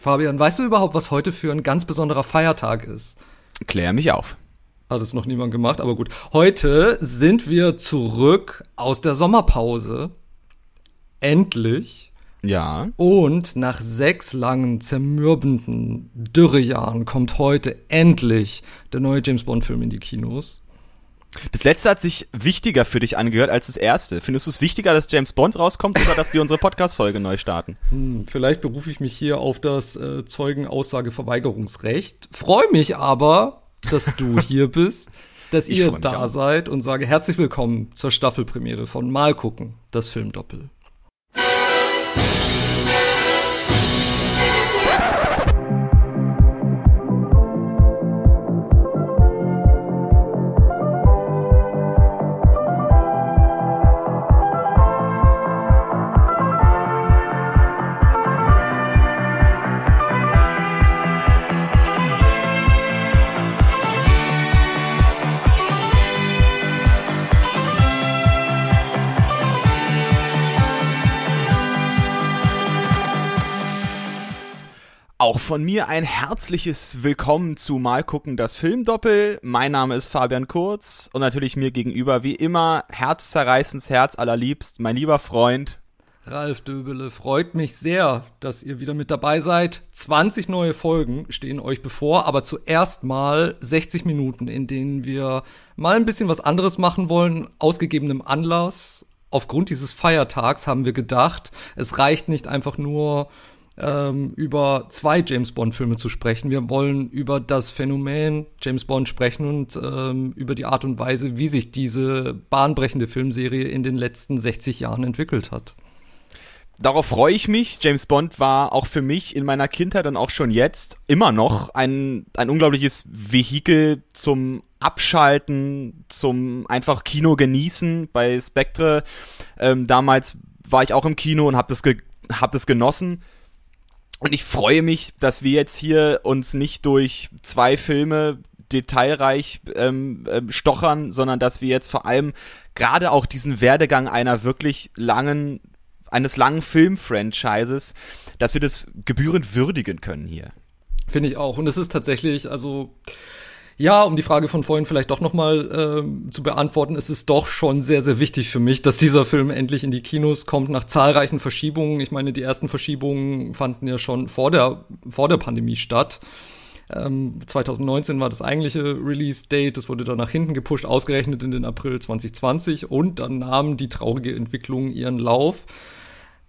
Fabian, weißt du überhaupt, was heute für ein ganz besonderer Feiertag ist? Klär mich auf. Hat es noch niemand gemacht, aber gut. Heute sind wir zurück aus der Sommerpause. Endlich. Ja. Und nach sechs langen, zermürbenden Dürrejahren kommt heute endlich der neue James Bond-Film in die Kinos. Das letzte hat sich wichtiger für dich angehört als das erste. Findest du es wichtiger, dass James Bond rauskommt oder dass wir unsere Podcast-Folge neu starten? Hm, vielleicht berufe ich mich hier auf das äh, Zeugenaussageverweigerungsrecht. Freue mich aber, dass du hier bist, dass ihr da seid und sage herzlich willkommen zur Staffelpremiere von Mal gucken, das Filmdoppel. Von mir ein herzliches Willkommen zu Mal gucken das Filmdoppel. Mein Name ist Fabian Kurz und natürlich mir gegenüber wie immer herzzerreißends Herz allerliebst, mein lieber Freund Ralf Döbele, freut mich sehr, dass ihr wieder mit dabei seid. 20 neue Folgen stehen euch bevor, aber zuerst mal 60 Minuten, in denen wir mal ein bisschen was anderes machen wollen, ausgegebenem Anlass. Aufgrund dieses Feiertags haben wir gedacht, es reicht nicht einfach nur ähm, über zwei James Bond-Filme zu sprechen. Wir wollen über das Phänomen James Bond sprechen und ähm, über die Art und Weise, wie sich diese bahnbrechende Filmserie in den letzten 60 Jahren entwickelt hat. Darauf freue ich mich. James Bond war auch für mich in meiner Kindheit und auch schon jetzt immer noch ein, ein unglaubliches Vehikel zum Abschalten, zum einfach Kino genießen. Bei Spectre ähm, damals war ich auch im Kino und habe das, ge hab das genossen. Und ich freue mich, dass wir jetzt hier uns nicht durch zwei Filme detailreich ähm, ähm, stochern, sondern dass wir jetzt vor allem gerade auch diesen Werdegang einer wirklich langen, eines langen Filmfranchises, dass wir das gebührend würdigen können hier. Finde ich auch. Und es ist tatsächlich, also ja, um die Frage von vorhin vielleicht doch nochmal äh, zu beantworten, ist es doch schon sehr, sehr wichtig für mich, dass dieser Film endlich in die Kinos kommt nach zahlreichen Verschiebungen. Ich meine, die ersten Verschiebungen fanden ja schon vor der, vor der Pandemie statt. Ähm, 2019 war das eigentliche Release-Date, das wurde dann nach hinten gepusht, ausgerechnet in den April 2020 und dann nahm die traurige Entwicklung ihren Lauf.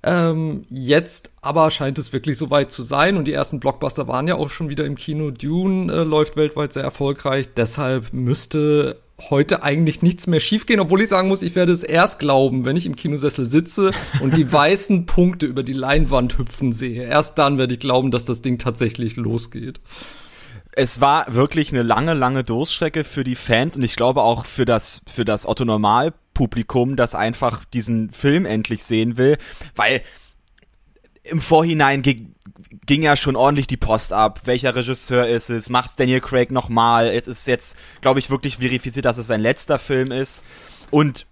Ähm, jetzt aber scheint es wirklich soweit zu sein und die ersten Blockbuster waren ja auch schon wieder im Kino. Dune äh, läuft weltweit sehr erfolgreich, deshalb müsste heute eigentlich nichts mehr schiefgehen, obwohl ich sagen muss, ich werde es erst glauben, wenn ich im Kinosessel sitze und die weißen Punkte über die Leinwand hüpfen sehe. Erst dann werde ich glauben, dass das Ding tatsächlich losgeht es war wirklich eine lange, lange Durststrecke für die Fans und ich glaube auch für das, für das Otto Normal Publikum, das einfach diesen Film endlich sehen will, weil im Vorhinein ging, ging ja schon ordentlich die Post ab. Welcher Regisseur ist es? Macht Daniel Craig nochmal? Es ist jetzt, glaube ich, wirklich verifiziert, dass es sein letzter Film ist. Und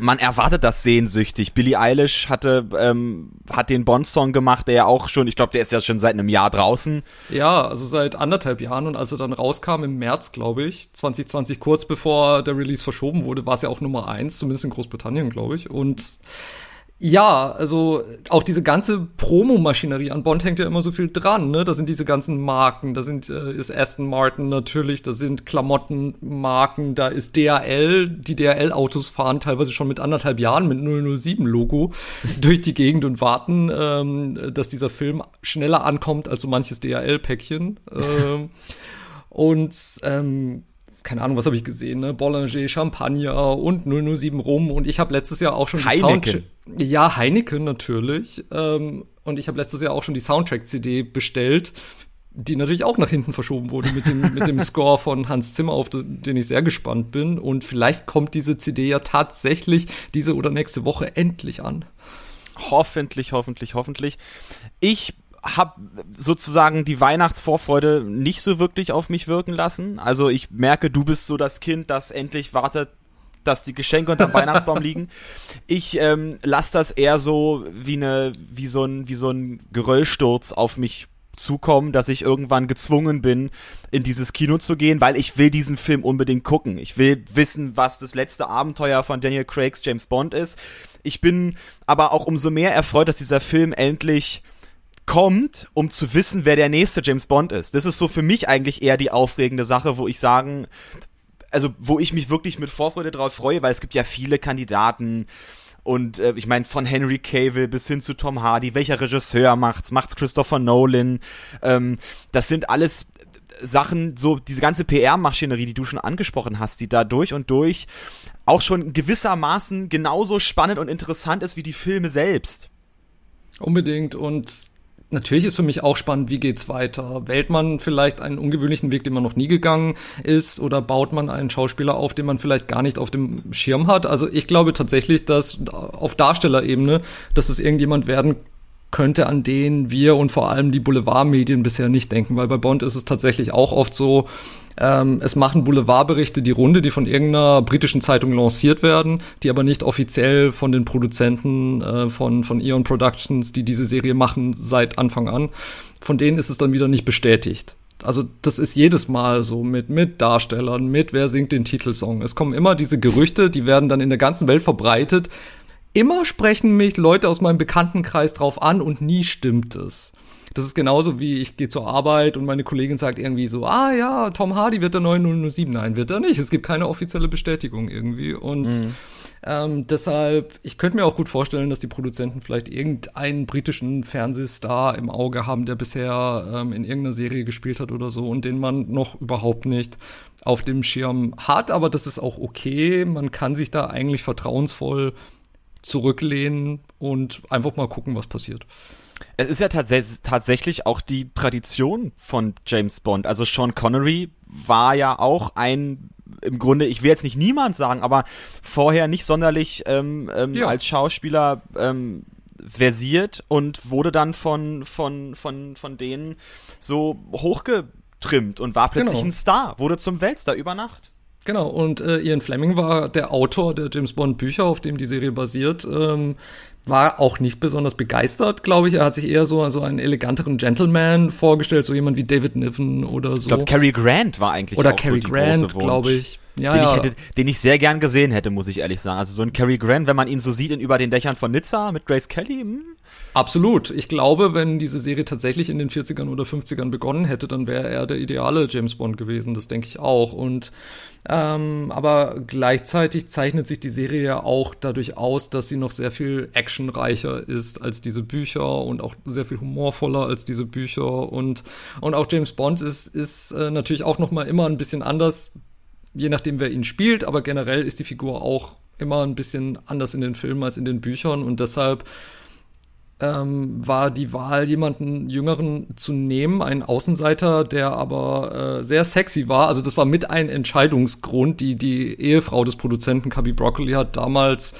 man erwartet das sehnsüchtig. Billie Eilish hatte ähm, hat den Bond-Song gemacht, der ja auch schon, ich glaube, der ist ja schon seit einem Jahr draußen. Ja, also seit anderthalb Jahren und als er dann rauskam im März, glaube ich, 2020, kurz bevor der Release verschoben wurde, war es ja auch Nummer eins, zumindest in Großbritannien, glaube ich. Und ja, also auch diese ganze Promomaschinerie an Bond hängt ja immer so viel dran, ne? Da sind diese ganzen Marken, da sind äh, ist Aston Martin natürlich, da sind Klamottenmarken, da ist DHL, die DHL Autos fahren teilweise schon mit anderthalb Jahren mit 007 Logo durch die Gegend und warten, ähm, dass dieser Film schneller ankommt als so manches DHL Päckchen. ähm, und ähm, keine Ahnung, was habe ich gesehen, ne? Bollinger, Champagner und 007 Rum und ich habe letztes Jahr auch schon Heineken. Die ja, Heineken natürlich. Ähm, und ich habe letztes Jahr auch schon die Soundtrack-CD bestellt, die natürlich auch nach hinten verschoben wurde mit dem, mit dem Score von Hans Zimmer, auf den ich sehr gespannt bin. Und vielleicht kommt diese CD ja tatsächlich diese oder nächste Woche endlich an. Hoffentlich, hoffentlich, hoffentlich. Ich habe sozusagen die Weihnachtsvorfreude nicht so wirklich auf mich wirken lassen. Also ich merke, du bist so das Kind, das endlich wartet, dass die Geschenke unterm Weihnachtsbaum liegen. Ich ähm, lasse das eher so wie eine, wie so ein, wie so ein Geröllsturz auf mich zukommen, dass ich irgendwann gezwungen bin, in dieses Kino zu gehen, weil ich will diesen Film unbedingt gucken. Ich will wissen, was das letzte Abenteuer von Daniel Craigs James Bond ist. Ich bin aber auch umso mehr erfreut, dass dieser Film endlich kommt, um zu wissen, wer der nächste James Bond ist. Das ist so für mich eigentlich eher die aufregende Sache, wo ich sagen, also wo ich mich wirklich mit Vorfreude drauf freue, weil es gibt ja viele Kandidaten und äh, ich meine von Henry Cavill bis hin zu Tom Hardy, welcher Regisseur macht's? Macht's Christopher Nolan? Ähm, das sind alles Sachen, so diese ganze PR-Maschinerie, die du schon angesprochen hast, die da durch und durch auch schon gewissermaßen genauso spannend und interessant ist wie die Filme selbst. Unbedingt und Natürlich ist für mich auch spannend, wie geht's weiter? Wählt man vielleicht einen ungewöhnlichen Weg, den man noch nie gegangen ist, oder baut man einen Schauspieler auf, den man vielleicht gar nicht auf dem Schirm hat? Also ich glaube tatsächlich, dass auf Darstellerebene, dass es irgendjemand werden könnte, an den wir und vor allem die Boulevardmedien bisher nicht denken, weil bei Bond ist es tatsächlich auch oft so, ähm, es machen Boulevardberichte die Runde, die von irgendeiner britischen Zeitung lanciert werden, die aber nicht offiziell von den Produzenten äh, von, von Eon Productions, die diese Serie machen, seit Anfang an. Von denen ist es dann wieder nicht bestätigt. Also das ist jedes Mal so mit, mit Darstellern, mit wer singt den Titelsong. Es kommen immer diese Gerüchte, die werden dann in der ganzen Welt verbreitet. Immer sprechen mich Leute aus meinem Bekanntenkreis drauf an und nie stimmt es. Das ist genauso wie ich gehe zur Arbeit und meine Kollegin sagt irgendwie so, ah ja, Tom Hardy wird der neue 007. Nein, wird er nicht. Es gibt keine offizielle Bestätigung irgendwie. Und mhm. ähm, deshalb, ich könnte mir auch gut vorstellen, dass die Produzenten vielleicht irgendeinen britischen Fernsehstar im Auge haben, der bisher ähm, in irgendeiner Serie gespielt hat oder so und den man noch überhaupt nicht auf dem Schirm hat. Aber das ist auch okay. Man kann sich da eigentlich vertrauensvoll zurücklehnen und einfach mal gucken, was passiert. Es ist ja tats tatsächlich auch die Tradition von James Bond. Also Sean Connery war ja auch ein im Grunde, ich will jetzt nicht niemand sagen, aber vorher nicht sonderlich ähm, ähm, ja. als Schauspieler ähm, versiert und wurde dann von, von, von, von denen so hochgetrimmt und war plötzlich genau. ein Star, wurde zum Weltstar über Nacht. Genau, und äh, Ian Fleming war der Autor der James Bond Bücher, auf dem die Serie basiert. Ähm, war auch nicht besonders begeistert, glaube ich. Er hat sich eher so, so einen eleganteren Gentleman vorgestellt, so jemand wie David Niven oder so. Ich glaube, Cary Grant war eigentlich oder auch Cary so die Grant, glaube ich. Ja, den, ja. Ich hätte, den ich sehr gern gesehen hätte, muss ich ehrlich sagen. Also so ein Cary Grant, wenn man ihn so sieht in über den Dächern von Nizza mit Grace Kelly. Hm? Absolut. Ich glaube, wenn diese Serie tatsächlich in den 40ern oder 50ern begonnen hätte, dann wäre er der ideale James Bond gewesen. Das denke ich auch. Und ähm, aber gleichzeitig zeichnet sich die Serie ja auch dadurch aus, dass sie noch sehr viel actionreicher ist als diese Bücher und auch sehr viel humorvoller als diese Bücher und und auch James Bond ist ist äh, natürlich auch noch mal immer ein bisschen anders, je nachdem wer ihn spielt, aber generell ist die Figur auch immer ein bisschen anders in den Filmen als in den Büchern und deshalb ähm, war die Wahl, jemanden Jüngeren zu nehmen, einen Außenseiter, der aber äh, sehr sexy war. Also das war mit ein Entscheidungsgrund. Die, die Ehefrau des Produzenten Cubby Broccoli hat damals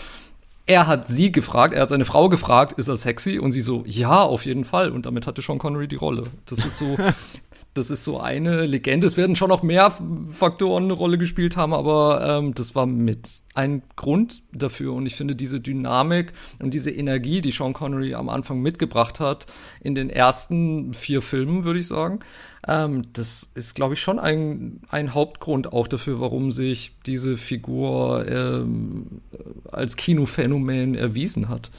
er hat sie gefragt, er hat seine Frau gefragt, ist er sexy? Und sie so, ja, auf jeden Fall. Und damit hatte Sean Connery die Rolle. Das ist so, das ist so eine Legende. Es werden schon noch mehr Faktoren eine Rolle gespielt haben, aber ähm, das war mit ein Grund dafür. Und ich finde diese Dynamik und diese Energie, die Sean Connery am Anfang mitgebracht hat, in den ersten vier Filmen, würde ich sagen, ähm, das ist, glaube ich, schon ein, ein Hauptgrund auch dafür, warum sich diese Figur ähm, als Kinophänomen erwiesen hat.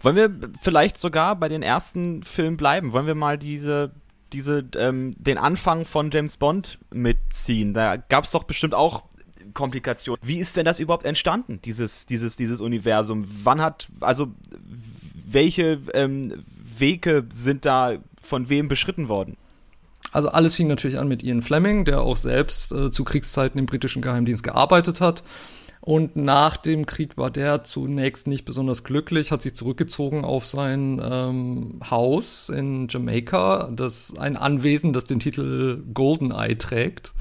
Wollen wir vielleicht sogar bei den ersten Filmen bleiben? Wollen wir mal diese diese, ähm, den Anfang von James Bond mitziehen. Da gab es doch bestimmt auch Komplikationen. Wie ist denn das überhaupt entstanden, dieses, dieses, dieses Universum? Wann hat, also welche ähm, Wege sind da von wem beschritten worden? Also alles fing natürlich an mit Ian Fleming, der auch selbst äh, zu Kriegszeiten im britischen Geheimdienst gearbeitet hat und nach dem Krieg war der zunächst nicht besonders glücklich, hat sich zurückgezogen auf sein ähm, Haus in Jamaika, das ein Anwesen, das den Titel Goldeneye trägt.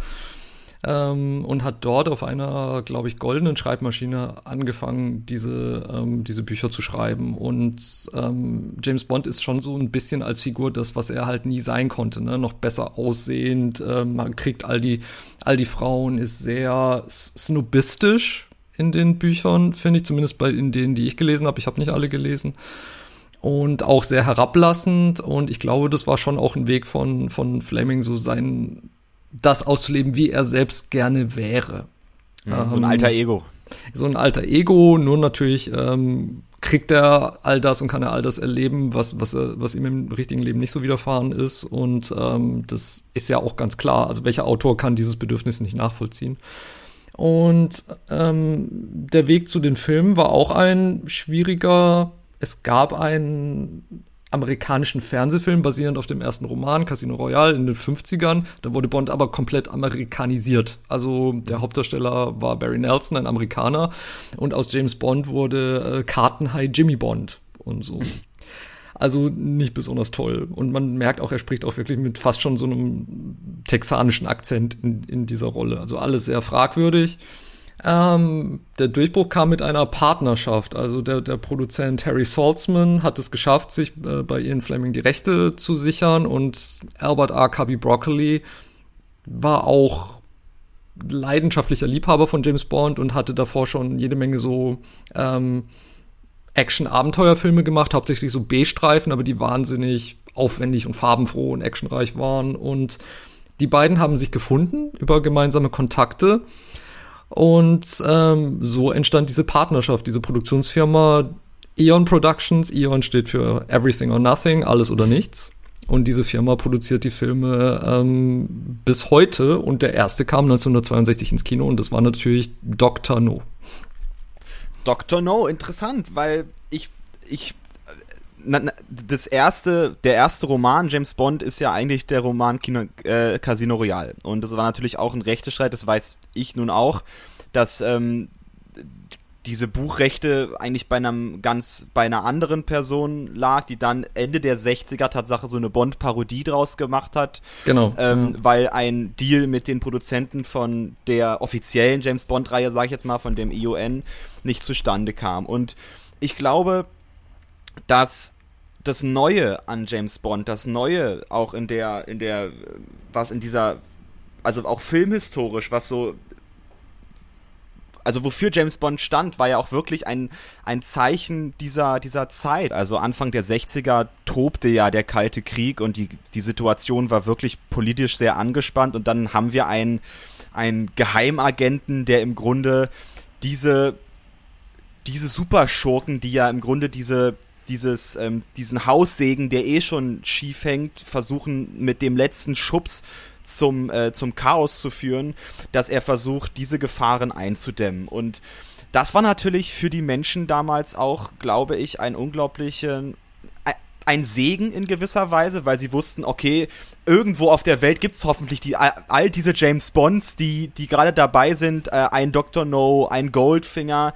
Ähm, und hat dort auf einer, glaube ich, goldenen Schreibmaschine angefangen, diese, ähm, diese Bücher zu schreiben. Und ähm, James Bond ist schon so ein bisschen als Figur das, was er halt nie sein konnte, ne? noch besser aussehend, ähm, man kriegt all die, all die Frauen, ist sehr snobistisch, in den Büchern, finde ich, zumindest bei in denen, die ich gelesen habe. Ich habe nicht alle gelesen. und auch sehr herablassend. Und ich glaube, das war schon auch ein Weg von, von Fleming, so sein, das auszuleben, wie er selbst gerne wäre. Ja, so ein alter Ego. So ein alter Ego, nur natürlich ähm, kriegt er all das und kann er all das erleben, was, was, was ihm im richtigen Leben nicht so widerfahren ist. Und ähm, das ist ja auch ganz klar. Also welcher Autor kann dieses Bedürfnis nicht nachvollziehen? Und ähm, der Weg zu den Filmen war auch ein schwieriger. Es gab einen amerikanischen Fernsehfilm basierend auf dem ersten Roman Casino Royale in den 50ern. Da wurde Bond aber komplett amerikanisiert. Also der Hauptdarsteller war Barry Nelson, ein Amerikaner, und aus James Bond wurde äh, Kartenhai Jimmy Bond und so. Also nicht besonders toll. Und man merkt auch, er spricht auch wirklich mit fast schon so einem texanischen Akzent in, in dieser Rolle. Also alles sehr fragwürdig. Ähm, der Durchbruch kam mit einer Partnerschaft. Also der, der Produzent Harry Saltzman hat es geschafft, sich äh, bei Ian Fleming die Rechte zu sichern und Albert R. Cubby Broccoli war auch leidenschaftlicher Liebhaber von James Bond und hatte davor schon jede Menge so ähm, Action-Abenteuerfilme gemacht, hauptsächlich so B-Streifen, aber die wahnsinnig aufwendig und farbenfroh und actionreich waren. Und die beiden haben sich gefunden über gemeinsame Kontakte und ähm, so entstand diese Partnerschaft, diese Produktionsfirma Eon Productions. Eon steht für Everything or Nothing, alles oder nichts. Und diese Firma produziert die Filme ähm, bis heute. Und der erste kam 1962 ins Kino und das war natürlich Dr. No. Dr. No, interessant, weil ich, ich das erste, der erste Roman James Bond ist ja eigentlich der Roman Kino, äh, Casino Royale. Und das war natürlich auch ein Rechtestreit, das weiß ich nun auch, dass ähm, diese Buchrechte eigentlich bei einem ganz, bei einer anderen Person lag, die dann Ende der 60er Tatsache so eine Bond-Parodie draus gemacht hat. Genau. Ähm, ja. Weil ein Deal mit den Produzenten von der offiziellen James Bond-Reihe, sag ich jetzt mal, von dem ION, nicht zustande kam. Und ich glaube, dass das Neue an James Bond, das Neue auch in der, in der, was in dieser, also auch filmhistorisch, was so also wofür James Bond stand, war ja auch wirklich ein, ein Zeichen dieser, dieser Zeit. Also Anfang der 60er tobte ja der Kalte Krieg und die, die Situation war wirklich politisch sehr angespannt und dann haben wir einen, einen Geheimagenten, der im Grunde diese, diese Superschurken, die ja im Grunde diese, dieses, ähm, diesen Haussegen, der eh schon schief hängt, versuchen mit dem letzten Schubs zum, äh, zum Chaos zu führen, dass er versucht, diese Gefahren einzudämmen. Und das war natürlich für die Menschen damals auch, glaube ich, ein unglaublicher ein Segen in gewisser Weise, weil sie wussten, okay, irgendwo auf der Welt gibt es hoffentlich die, all diese James Bonds, die, die gerade dabei sind, äh, ein Dr. No, ein Goldfinger,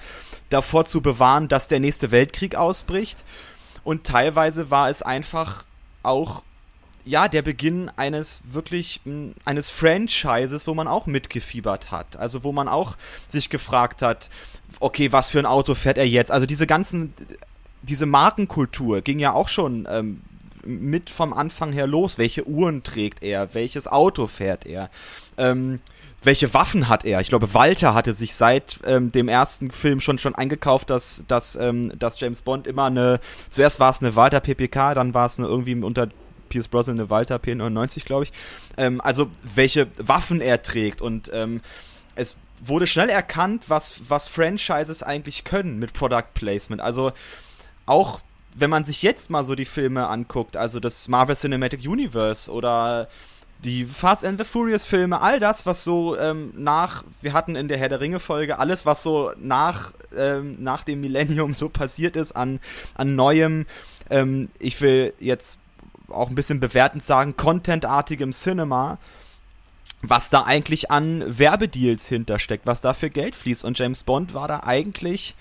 davor zu bewahren, dass der nächste Weltkrieg ausbricht. Und teilweise war es einfach auch ja, der Beginn eines wirklich, eines Franchises, wo man auch mitgefiebert hat. Also wo man auch sich gefragt hat, okay, was für ein Auto fährt er jetzt? Also diese ganzen, diese Markenkultur ging ja auch schon ähm, mit vom Anfang her los. Welche Uhren trägt er? Welches Auto fährt er? Ähm, welche Waffen hat er? Ich glaube, Walter hatte sich seit ähm, dem ersten Film schon schon eingekauft, dass, dass, ähm, dass James Bond immer eine, zuerst war es eine Walter PPK, dann war es eine irgendwie unter Pierce Brosnan eine Walter P99, glaube ich. Ähm, also welche Waffen er trägt und ähm, es wurde schnell erkannt, was, was Franchises eigentlich können mit Product Placement. Also auch wenn man sich jetzt mal so die Filme anguckt, also das Marvel Cinematic Universe oder die Fast and the Furious Filme, all das, was so ähm, nach, wir hatten in der Herr der Ringe Folge, alles, was so nach, ähm, nach dem Millennium so passiert ist an, an neuem, ähm, ich will jetzt auch ein bisschen bewertend sagen, contentartigem Cinema, was da eigentlich an Werbedeals hintersteckt, was da für Geld fließt. Und James Bond war da eigentlich,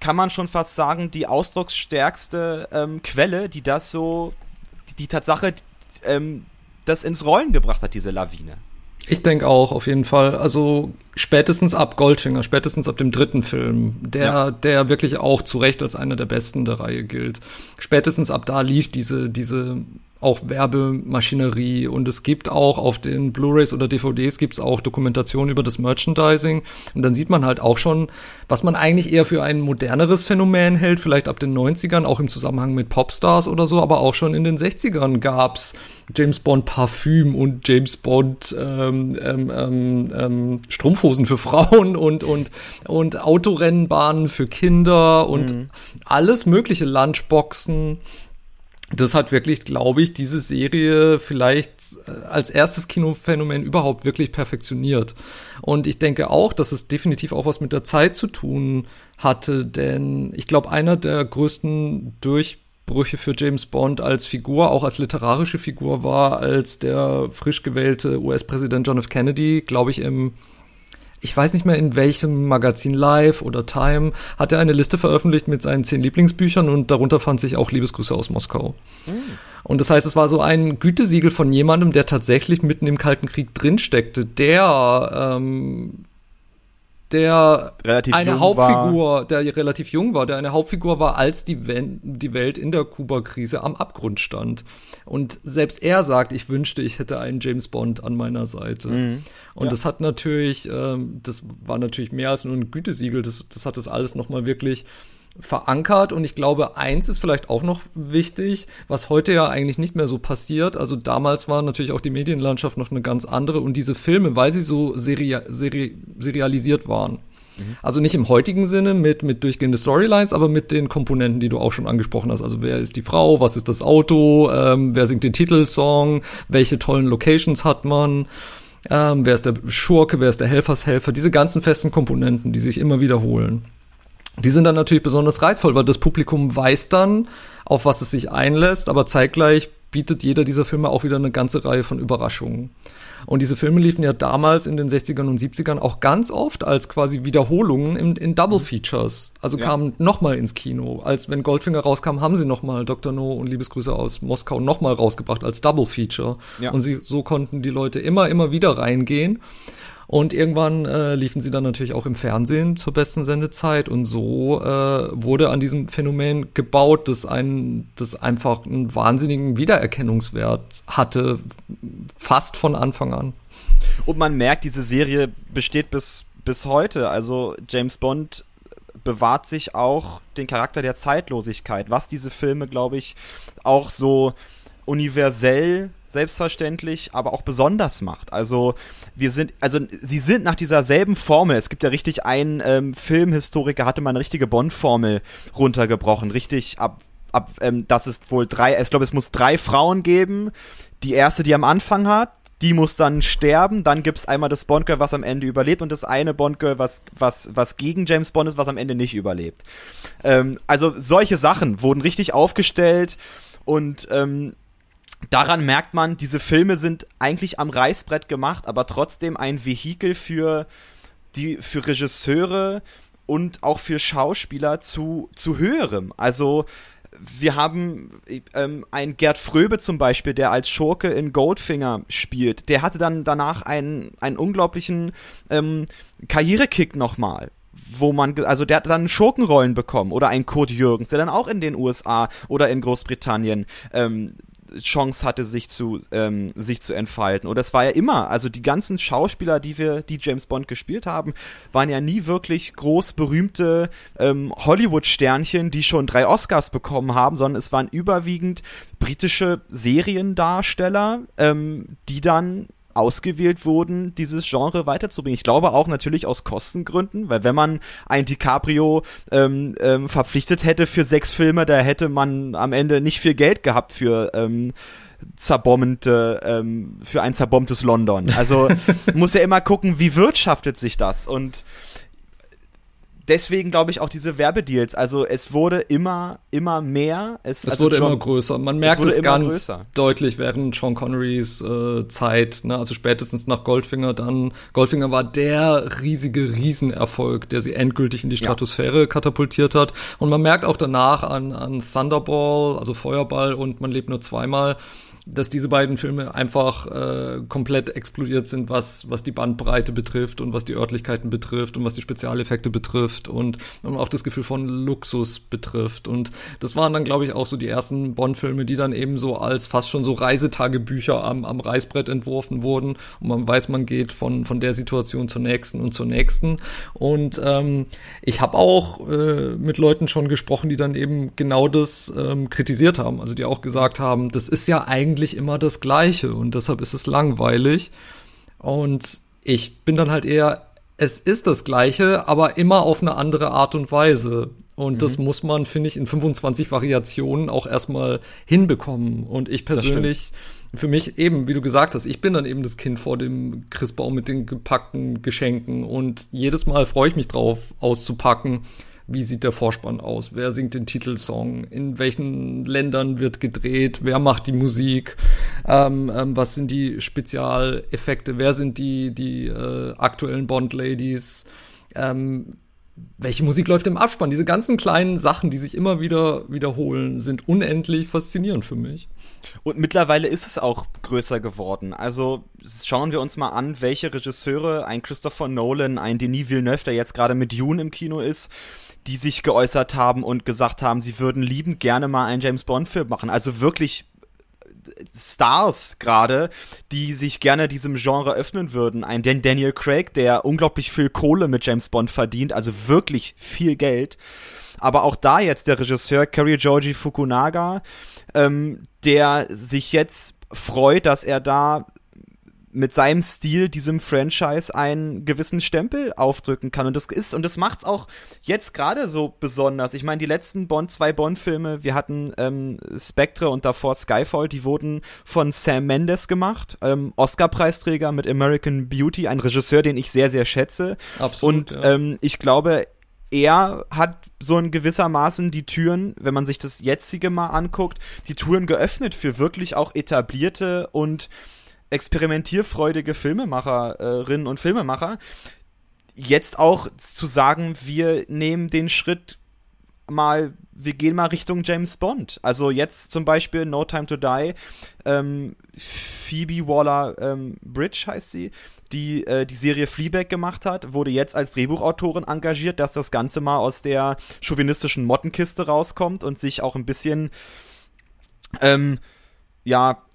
kann man schon fast sagen, die ausdrucksstärkste ähm, Quelle, die das so, die, die Tatsache, ähm, das ins Rollen gebracht hat, diese Lawine. Ich denke auch, auf jeden Fall. Also spätestens ab Goldfinger, spätestens ab dem dritten Film, der, ja. der wirklich auch zu Recht als einer der besten der Reihe gilt. Spätestens ab da lief diese, diese auch Werbemaschinerie und es gibt auch auf den Blu-rays oder DVDs gibt's auch Dokumentationen über das Merchandising und dann sieht man halt auch schon, was man eigentlich eher für ein moderneres Phänomen hält, vielleicht ab den 90ern, auch im Zusammenhang mit Popstars oder so, aber auch schon in den 60ern gab's James Bond Parfüm und James Bond ähm, ähm, ähm, ähm, Strumpfhosen für Frauen und und und Autorennbahnen für Kinder und mhm. alles mögliche Lunchboxen das hat wirklich, glaube ich, diese Serie vielleicht äh, als erstes Kinophänomen überhaupt wirklich perfektioniert. Und ich denke auch, dass es definitiv auch was mit der Zeit zu tun hatte, denn ich glaube, einer der größten Durchbrüche für James Bond als Figur, auch als literarische Figur, war, als der frisch gewählte US-Präsident John F. Kennedy, glaube ich, im ich weiß nicht mehr in welchem Magazin Live oder Time, hat er eine Liste veröffentlicht mit seinen zehn Lieblingsbüchern und darunter fand sich auch Liebesgrüße aus Moskau. Mhm. Und das heißt, es war so ein Gütesiegel von jemandem, der tatsächlich mitten im Kalten Krieg drinsteckte, der ähm, der relativ eine Hauptfigur, war. der relativ jung war, der eine Hauptfigur war, als die, die Welt in der Kuba-Krise am Abgrund stand. Und selbst er sagt, ich wünschte, ich hätte einen James Bond an meiner Seite. Mhm. Und ja. das hat natürlich, ähm, das war natürlich mehr als nur ein Gütesiegel, das, das hat das alles nochmal wirklich verankert und ich glaube, eins ist vielleicht auch noch wichtig, was heute ja eigentlich nicht mehr so passiert. Also damals war natürlich auch die Medienlandschaft noch eine ganz andere und diese Filme, weil sie so seri seri serialisiert waren. Mhm. Also nicht im heutigen Sinne mit, mit durchgehende Storylines, aber mit den Komponenten, die du auch schon angesprochen hast. Also wer ist die Frau, was ist das Auto, ähm, wer singt den Titelsong, welche tollen Locations hat man. Ähm, wer ist der Schurke, wer ist der Helfershelfer, diese ganzen festen Komponenten, die sich immer wiederholen. Die sind dann natürlich besonders reizvoll, weil das Publikum weiß dann, auf was es sich einlässt, aber zeitgleich bietet jeder dieser Filme auch wieder eine ganze Reihe von Überraschungen. Und diese Filme liefen ja damals in den 60ern und 70ern auch ganz oft als quasi Wiederholungen in, in Double Features. Also ja. kamen nochmal ins Kino. Als wenn Goldfinger rauskam, haben sie nochmal Dr. No und Liebesgrüße aus Moskau nochmal rausgebracht als Double Feature. Ja. Und sie, so konnten die Leute immer, immer wieder reingehen. Und irgendwann äh, liefen sie dann natürlich auch im Fernsehen zur besten Sendezeit und so äh, wurde an diesem Phänomen gebaut, das ein, das einfach einen wahnsinnigen Wiedererkennungswert hatte, fast von Anfang an. Und man merkt, diese Serie besteht bis, bis heute. Also James Bond bewahrt sich auch den Charakter der Zeitlosigkeit, was diese Filme, glaube ich, auch so universell selbstverständlich, aber auch besonders macht. Also wir sind, also sie sind nach dieser Formel. Es gibt ja richtig einen ähm, Filmhistoriker, hatte mal eine richtige Bond-Formel runtergebrochen, richtig ab, ab, ähm, das ist wohl drei, ich glaube, es muss drei Frauen geben. Die erste, die am Anfang hat, die muss dann sterben, dann gibt es einmal das Bond-Girl, was am Ende überlebt und das eine Bond-Girl, was, was, was gegen James Bond ist, was am Ende nicht überlebt. Ähm, also solche Sachen wurden richtig aufgestellt und ähm, daran merkt man, diese Filme sind eigentlich am Reißbrett gemacht, aber trotzdem ein Vehikel für die für Regisseure und auch für Schauspieler zu zu höherem. Also wir haben ähm, ein Gerd Fröbe zum Beispiel, der als Schurke in Goldfinger spielt. Der hatte dann danach einen, einen unglaublichen ähm, Karrierekick nochmal wo man, also der hat dann Schurkenrollen bekommen oder ein Kurt Jürgens, der dann auch in den USA oder in Großbritannien ähm, Chance hatte, sich zu, ähm, sich zu entfalten. Und das war ja immer, also die ganzen Schauspieler, die wir, die James Bond gespielt haben, waren ja nie wirklich groß berühmte ähm, Hollywood-Sternchen, die schon drei Oscars bekommen haben, sondern es waren überwiegend britische Seriendarsteller, ähm, die dann ausgewählt wurden, dieses Genre weiterzubringen. Ich glaube auch natürlich aus Kostengründen, weil wenn man ein DiCaprio ähm, ähm, verpflichtet hätte für sechs Filme, da hätte man am Ende nicht viel Geld gehabt für ähm, zerbombte, ähm, für ein zerbombtes London. Also muss ja immer gucken, wie wirtschaftet sich das und deswegen glaube ich auch diese Werbedeals. Also es wurde immer, immer mehr. Es, es also wurde John, immer größer. Man merkt es, es ganz größer. deutlich während Sean Connerys äh, Zeit. Ne? Also spätestens nach Goldfinger dann. Goldfinger war der riesige Riesenerfolg, der sie endgültig in die Stratosphäre ja. katapultiert hat. Und man merkt auch danach an, an Thunderball, also Feuerball und Man lebt nur zweimal, dass diese beiden Filme einfach äh, komplett explodiert sind, was, was die Bandbreite betrifft und was die Örtlichkeiten betrifft und was die Spezialeffekte betrifft und, und auch das Gefühl von Luxus betrifft. Und das waren dann, glaube ich, auch so die ersten Bond-Filme, die dann eben so als fast schon so Reisetagebücher am, am Reißbrett entworfen wurden. Und man weiß, man geht von, von der Situation zur nächsten und zur nächsten. Und ähm, ich habe auch äh, mit Leuten schon gesprochen, die dann eben genau das ähm, kritisiert haben. Also die auch gesagt haben, das ist ja eigentlich immer das Gleiche und deshalb ist es langweilig. Und ich bin dann halt eher, es ist das Gleiche, aber immer auf eine andere Art und Weise. Und mhm. das muss man, finde ich, in 25 Variationen auch erstmal hinbekommen. Und ich persönlich, für mich eben, wie du gesagt hast, ich bin dann eben das Kind vor dem Christbaum mit den gepackten Geschenken. Und jedes Mal freue ich mich drauf, auszupacken wie sieht der Vorspann aus, wer singt den Titelsong, in welchen Ländern wird gedreht, wer macht die Musik, ähm, ähm, was sind die Spezialeffekte, wer sind die, die äh, aktuellen Bond-Ladies, ähm, welche Musik läuft im Abspann? Diese ganzen kleinen Sachen, die sich immer wieder wiederholen, sind unendlich faszinierend für mich. Und mittlerweile ist es auch größer geworden. Also schauen wir uns mal an, welche Regisseure, ein Christopher Nolan, ein Denis Villeneuve, der jetzt gerade mit Dune im Kino ist, die sich geäußert haben und gesagt haben, sie würden liebend gerne mal einen James Bond-Film machen. Also wirklich äh, Stars gerade, die sich gerne diesem Genre öffnen würden. Ein Daniel Craig, der unglaublich viel Kohle mit James Bond verdient, also wirklich viel Geld. Aber auch da jetzt der Regisseur Kerry Georgie Fukunaga, ähm, der sich jetzt freut, dass er da mit seinem Stil diesem Franchise einen gewissen Stempel aufdrücken kann. Und das ist, und das macht's auch jetzt gerade so besonders. Ich meine, die letzten Bond, zwei Bond-Filme, wir hatten ähm, Spectre und davor Skyfall, die wurden von Sam Mendes gemacht, ähm, Oscar-Preisträger mit American Beauty, ein Regisseur, den ich sehr, sehr schätze. Absolut. Und ja. ähm, ich glaube, er hat so in gewissermaßen die Türen, wenn man sich das jetzige mal anguckt, die Türen geöffnet für wirklich auch etablierte und experimentierfreudige Filmemacherinnen und Filmemacher, jetzt auch zu sagen, wir nehmen den Schritt mal, wir gehen mal Richtung James Bond. Also jetzt zum Beispiel No Time to Die, ähm, Phoebe Waller ähm, Bridge heißt sie, die äh, die Serie Fleabag gemacht hat, wurde jetzt als Drehbuchautorin engagiert, dass das Ganze mal aus der chauvinistischen Mottenkiste rauskommt und sich auch ein bisschen ähm, ja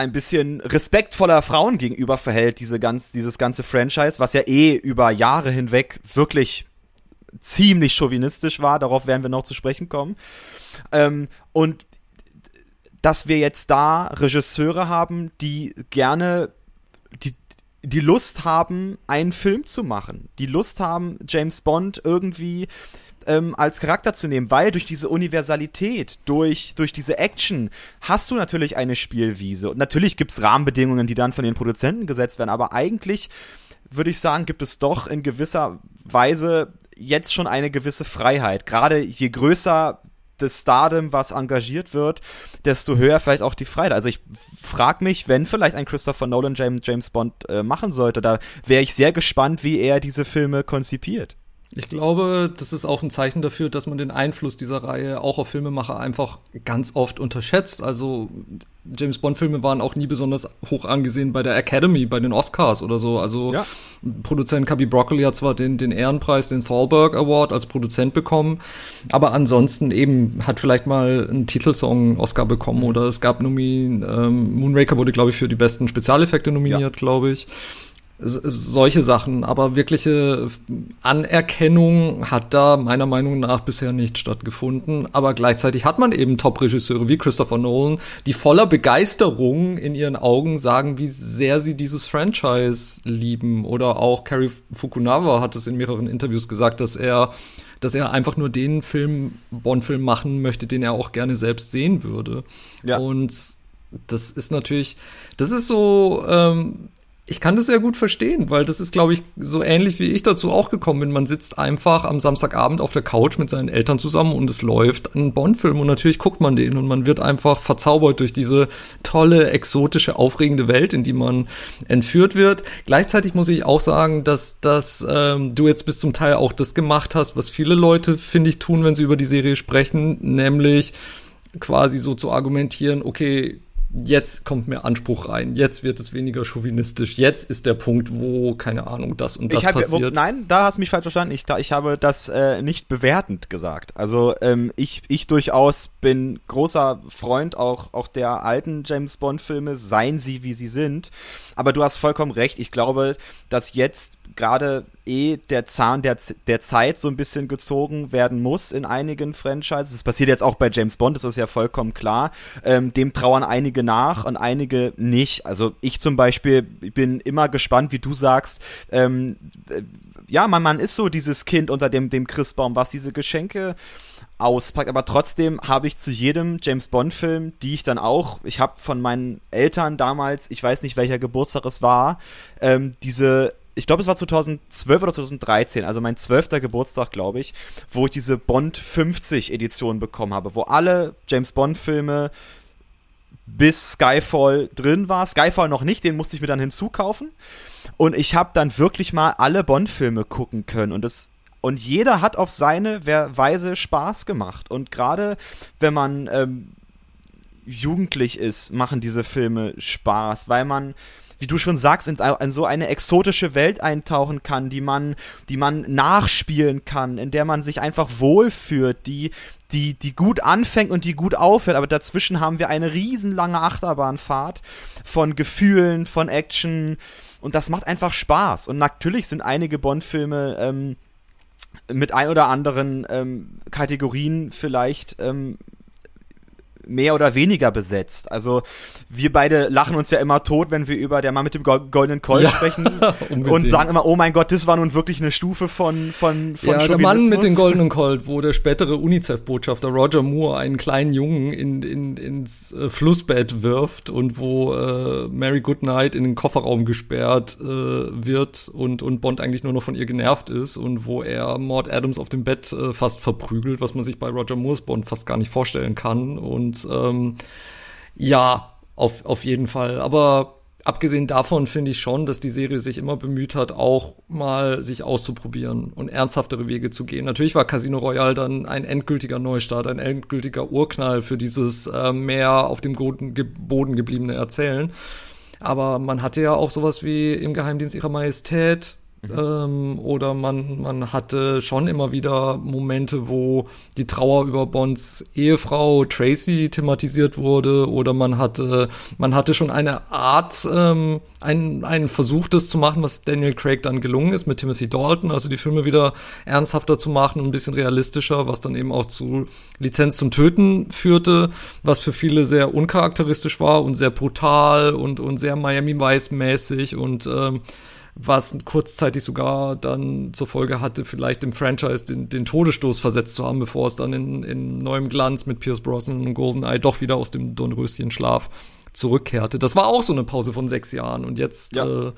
ein bisschen respektvoller Frauen gegenüber verhält, diese ganz, dieses ganze Franchise, was ja eh über Jahre hinweg wirklich ziemlich chauvinistisch war, darauf werden wir noch zu sprechen kommen. Ähm, und dass wir jetzt da Regisseure haben, die gerne die, die Lust haben, einen Film zu machen, die Lust haben, James Bond irgendwie ähm, als Charakter zu nehmen, weil durch diese Universalität, durch, durch diese Action hast du natürlich eine Spielwiese. Und natürlich gibt es Rahmenbedingungen, die dann von den Produzenten gesetzt werden, aber eigentlich würde ich sagen, gibt es doch in gewisser Weise jetzt schon eine gewisse Freiheit. Gerade je größer das Stardom, was engagiert wird, desto höher vielleicht auch die Freiheit. Also ich frage mich, wenn vielleicht ein Christopher Nolan James, James Bond äh, machen sollte, da wäre ich sehr gespannt, wie er diese Filme konzipiert. Ich glaube, das ist auch ein Zeichen dafür, dass man den Einfluss dieser Reihe auch auf Filmemacher einfach ganz oft unterschätzt. Also James Bond-Filme waren auch nie besonders hoch angesehen bei der Academy, bei den Oscars oder so. Also ja. Produzent Cubby Broccoli hat zwar den, den Ehrenpreis, den Thalberg Award als Produzent bekommen, aber ansonsten eben hat vielleicht mal einen Titelsong Oscar bekommen oder es gab Nomi, ähm, Moonraker wurde, glaube ich, für die besten Spezialeffekte nominiert, ja. glaube ich solche Sachen. Aber wirkliche Anerkennung hat da meiner Meinung nach bisher nicht stattgefunden. Aber gleichzeitig hat man eben Top-Regisseure wie Christopher Nolan, die voller Begeisterung in ihren Augen sagen, wie sehr sie dieses Franchise lieben. Oder auch Cary Fukunawa hat es in mehreren Interviews gesagt, dass er dass er einfach nur den Film, Bond-Film machen möchte, den er auch gerne selbst sehen würde. Ja. Und das ist natürlich, das ist so, ähm, ich kann das sehr gut verstehen, weil das ist, glaube ich, so ähnlich wie ich dazu auch gekommen bin. Man sitzt einfach am Samstagabend auf der Couch mit seinen Eltern zusammen und es läuft ein Bond-Film und natürlich guckt man den und man wird einfach verzaubert durch diese tolle, exotische, aufregende Welt, in die man entführt wird. Gleichzeitig muss ich auch sagen, dass, dass ähm, du jetzt bis zum Teil auch das gemacht hast, was viele Leute, finde ich, tun, wenn sie über die Serie sprechen, nämlich quasi so zu argumentieren, okay, jetzt kommt mehr Anspruch rein, jetzt wird es weniger chauvinistisch, jetzt ist der Punkt, wo, keine Ahnung, das und das hab, passiert. Nein, da hast du mich falsch verstanden. Ich, ich habe das äh, nicht bewertend gesagt. Also ähm, ich, ich durchaus bin großer Freund auch, auch der alten James Bond-Filme, seien sie wie sie sind. Aber du hast vollkommen recht. Ich glaube, dass jetzt gerade eh der Zahn der, der Zeit so ein bisschen gezogen werden muss in einigen Franchises. Das passiert jetzt auch bei James Bond, das ist ja vollkommen klar. Ähm, dem trauern einige nach und einige nicht. Also ich zum Beispiel bin immer gespannt, wie du sagst, ähm, äh, ja, man, man ist so dieses Kind unter dem, dem Christbaum, was diese Geschenke auspackt. Aber trotzdem habe ich zu jedem James Bond-Film, die ich dann auch, ich habe von meinen Eltern damals, ich weiß nicht welcher Geburtstag es war, ähm, diese ich glaube, es war 2012 oder 2013, also mein zwölfter Geburtstag, glaube ich, wo ich diese Bond 50 Edition bekommen habe, wo alle James Bond Filme bis Skyfall drin war. Skyfall noch nicht, den musste ich mir dann hinzukaufen. Und ich habe dann wirklich mal alle Bond-Filme gucken können. Und das und jeder hat auf seine Weise Spaß gemacht. Und gerade wenn man ähm, jugendlich ist, machen diese Filme Spaß, weil man wie du schon sagst, in, so eine exotische Welt eintauchen kann, die man, die man nachspielen kann, in der man sich einfach wohlfühlt, die, die, die gut anfängt und die gut aufhört, aber dazwischen haben wir eine riesenlange Achterbahnfahrt von Gefühlen, von Action und das macht einfach Spaß. Und natürlich sind einige Bond-Filme ähm, mit ein oder anderen ähm, Kategorien vielleicht ähm, mehr oder weniger besetzt. Also wir beide lachen uns ja immer tot, wenn wir über der Mann mit dem goldenen Colt ja, sprechen und sagen immer, oh mein Gott, das war nun wirklich eine Stufe von von von Ja, der Mann mit dem goldenen Colt, wo der spätere UNICEF-Botschafter Roger Moore einen kleinen Jungen in, in, ins äh, Flussbett wirft und wo äh, Mary Goodnight in den Kofferraum gesperrt äh, wird und, und Bond eigentlich nur noch von ihr genervt ist und wo er Maud Adams auf dem Bett äh, fast verprügelt, was man sich bei Roger Moores Bond fast gar nicht vorstellen kann und ähm, ja, auf, auf jeden Fall. Aber abgesehen davon finde ich schon, dass die Serie sich immer bemüht hat, auch mal sich auszuprobieren und ernsthaftere Wege zu gehen. Natürlich war Casino Royale dann ein endgültiger Neustart, ein endgültiger Urknall für dieses äh, mehr auf dem Boden, Boden gebliebene Erzählen. Aber man hatte ja auch sowas wie im Geheimdienst ihrer Majestät, Mhm. Ähm, oder man, man hatte schon immer wieder Momente, wo die Trauer über Bonds Ehefrau Tracy thematisiert wurde, oder man hatte, man hatte schon eine Art, ähm, einen, einen Versuch, das zu machen, was Daniel Craig dann gelungen ist mit Timothy Dalton, also die Filme wieder ernsthafter zu machen und ein bisschen realistischer, was dann eben auch zu Lizenz zum Töten führte, was für viele sehr uncharakteristisch war und sehr brutal und, und sehr Miami Vice mäßig und ähm, was kurzzeitig sogar dann zur Folge hatte, vielleicht im Franchise den, den Todesstoß versetzt zu haben, bevor es dann in, in neuem Glanz mit Pierce Brosnan und GoldenEye doch wieder aus dem Dornröschen-Schlaf zurückkehrte. Das war auch so eine Pause von sechs Jahren und jetzt ja. äh,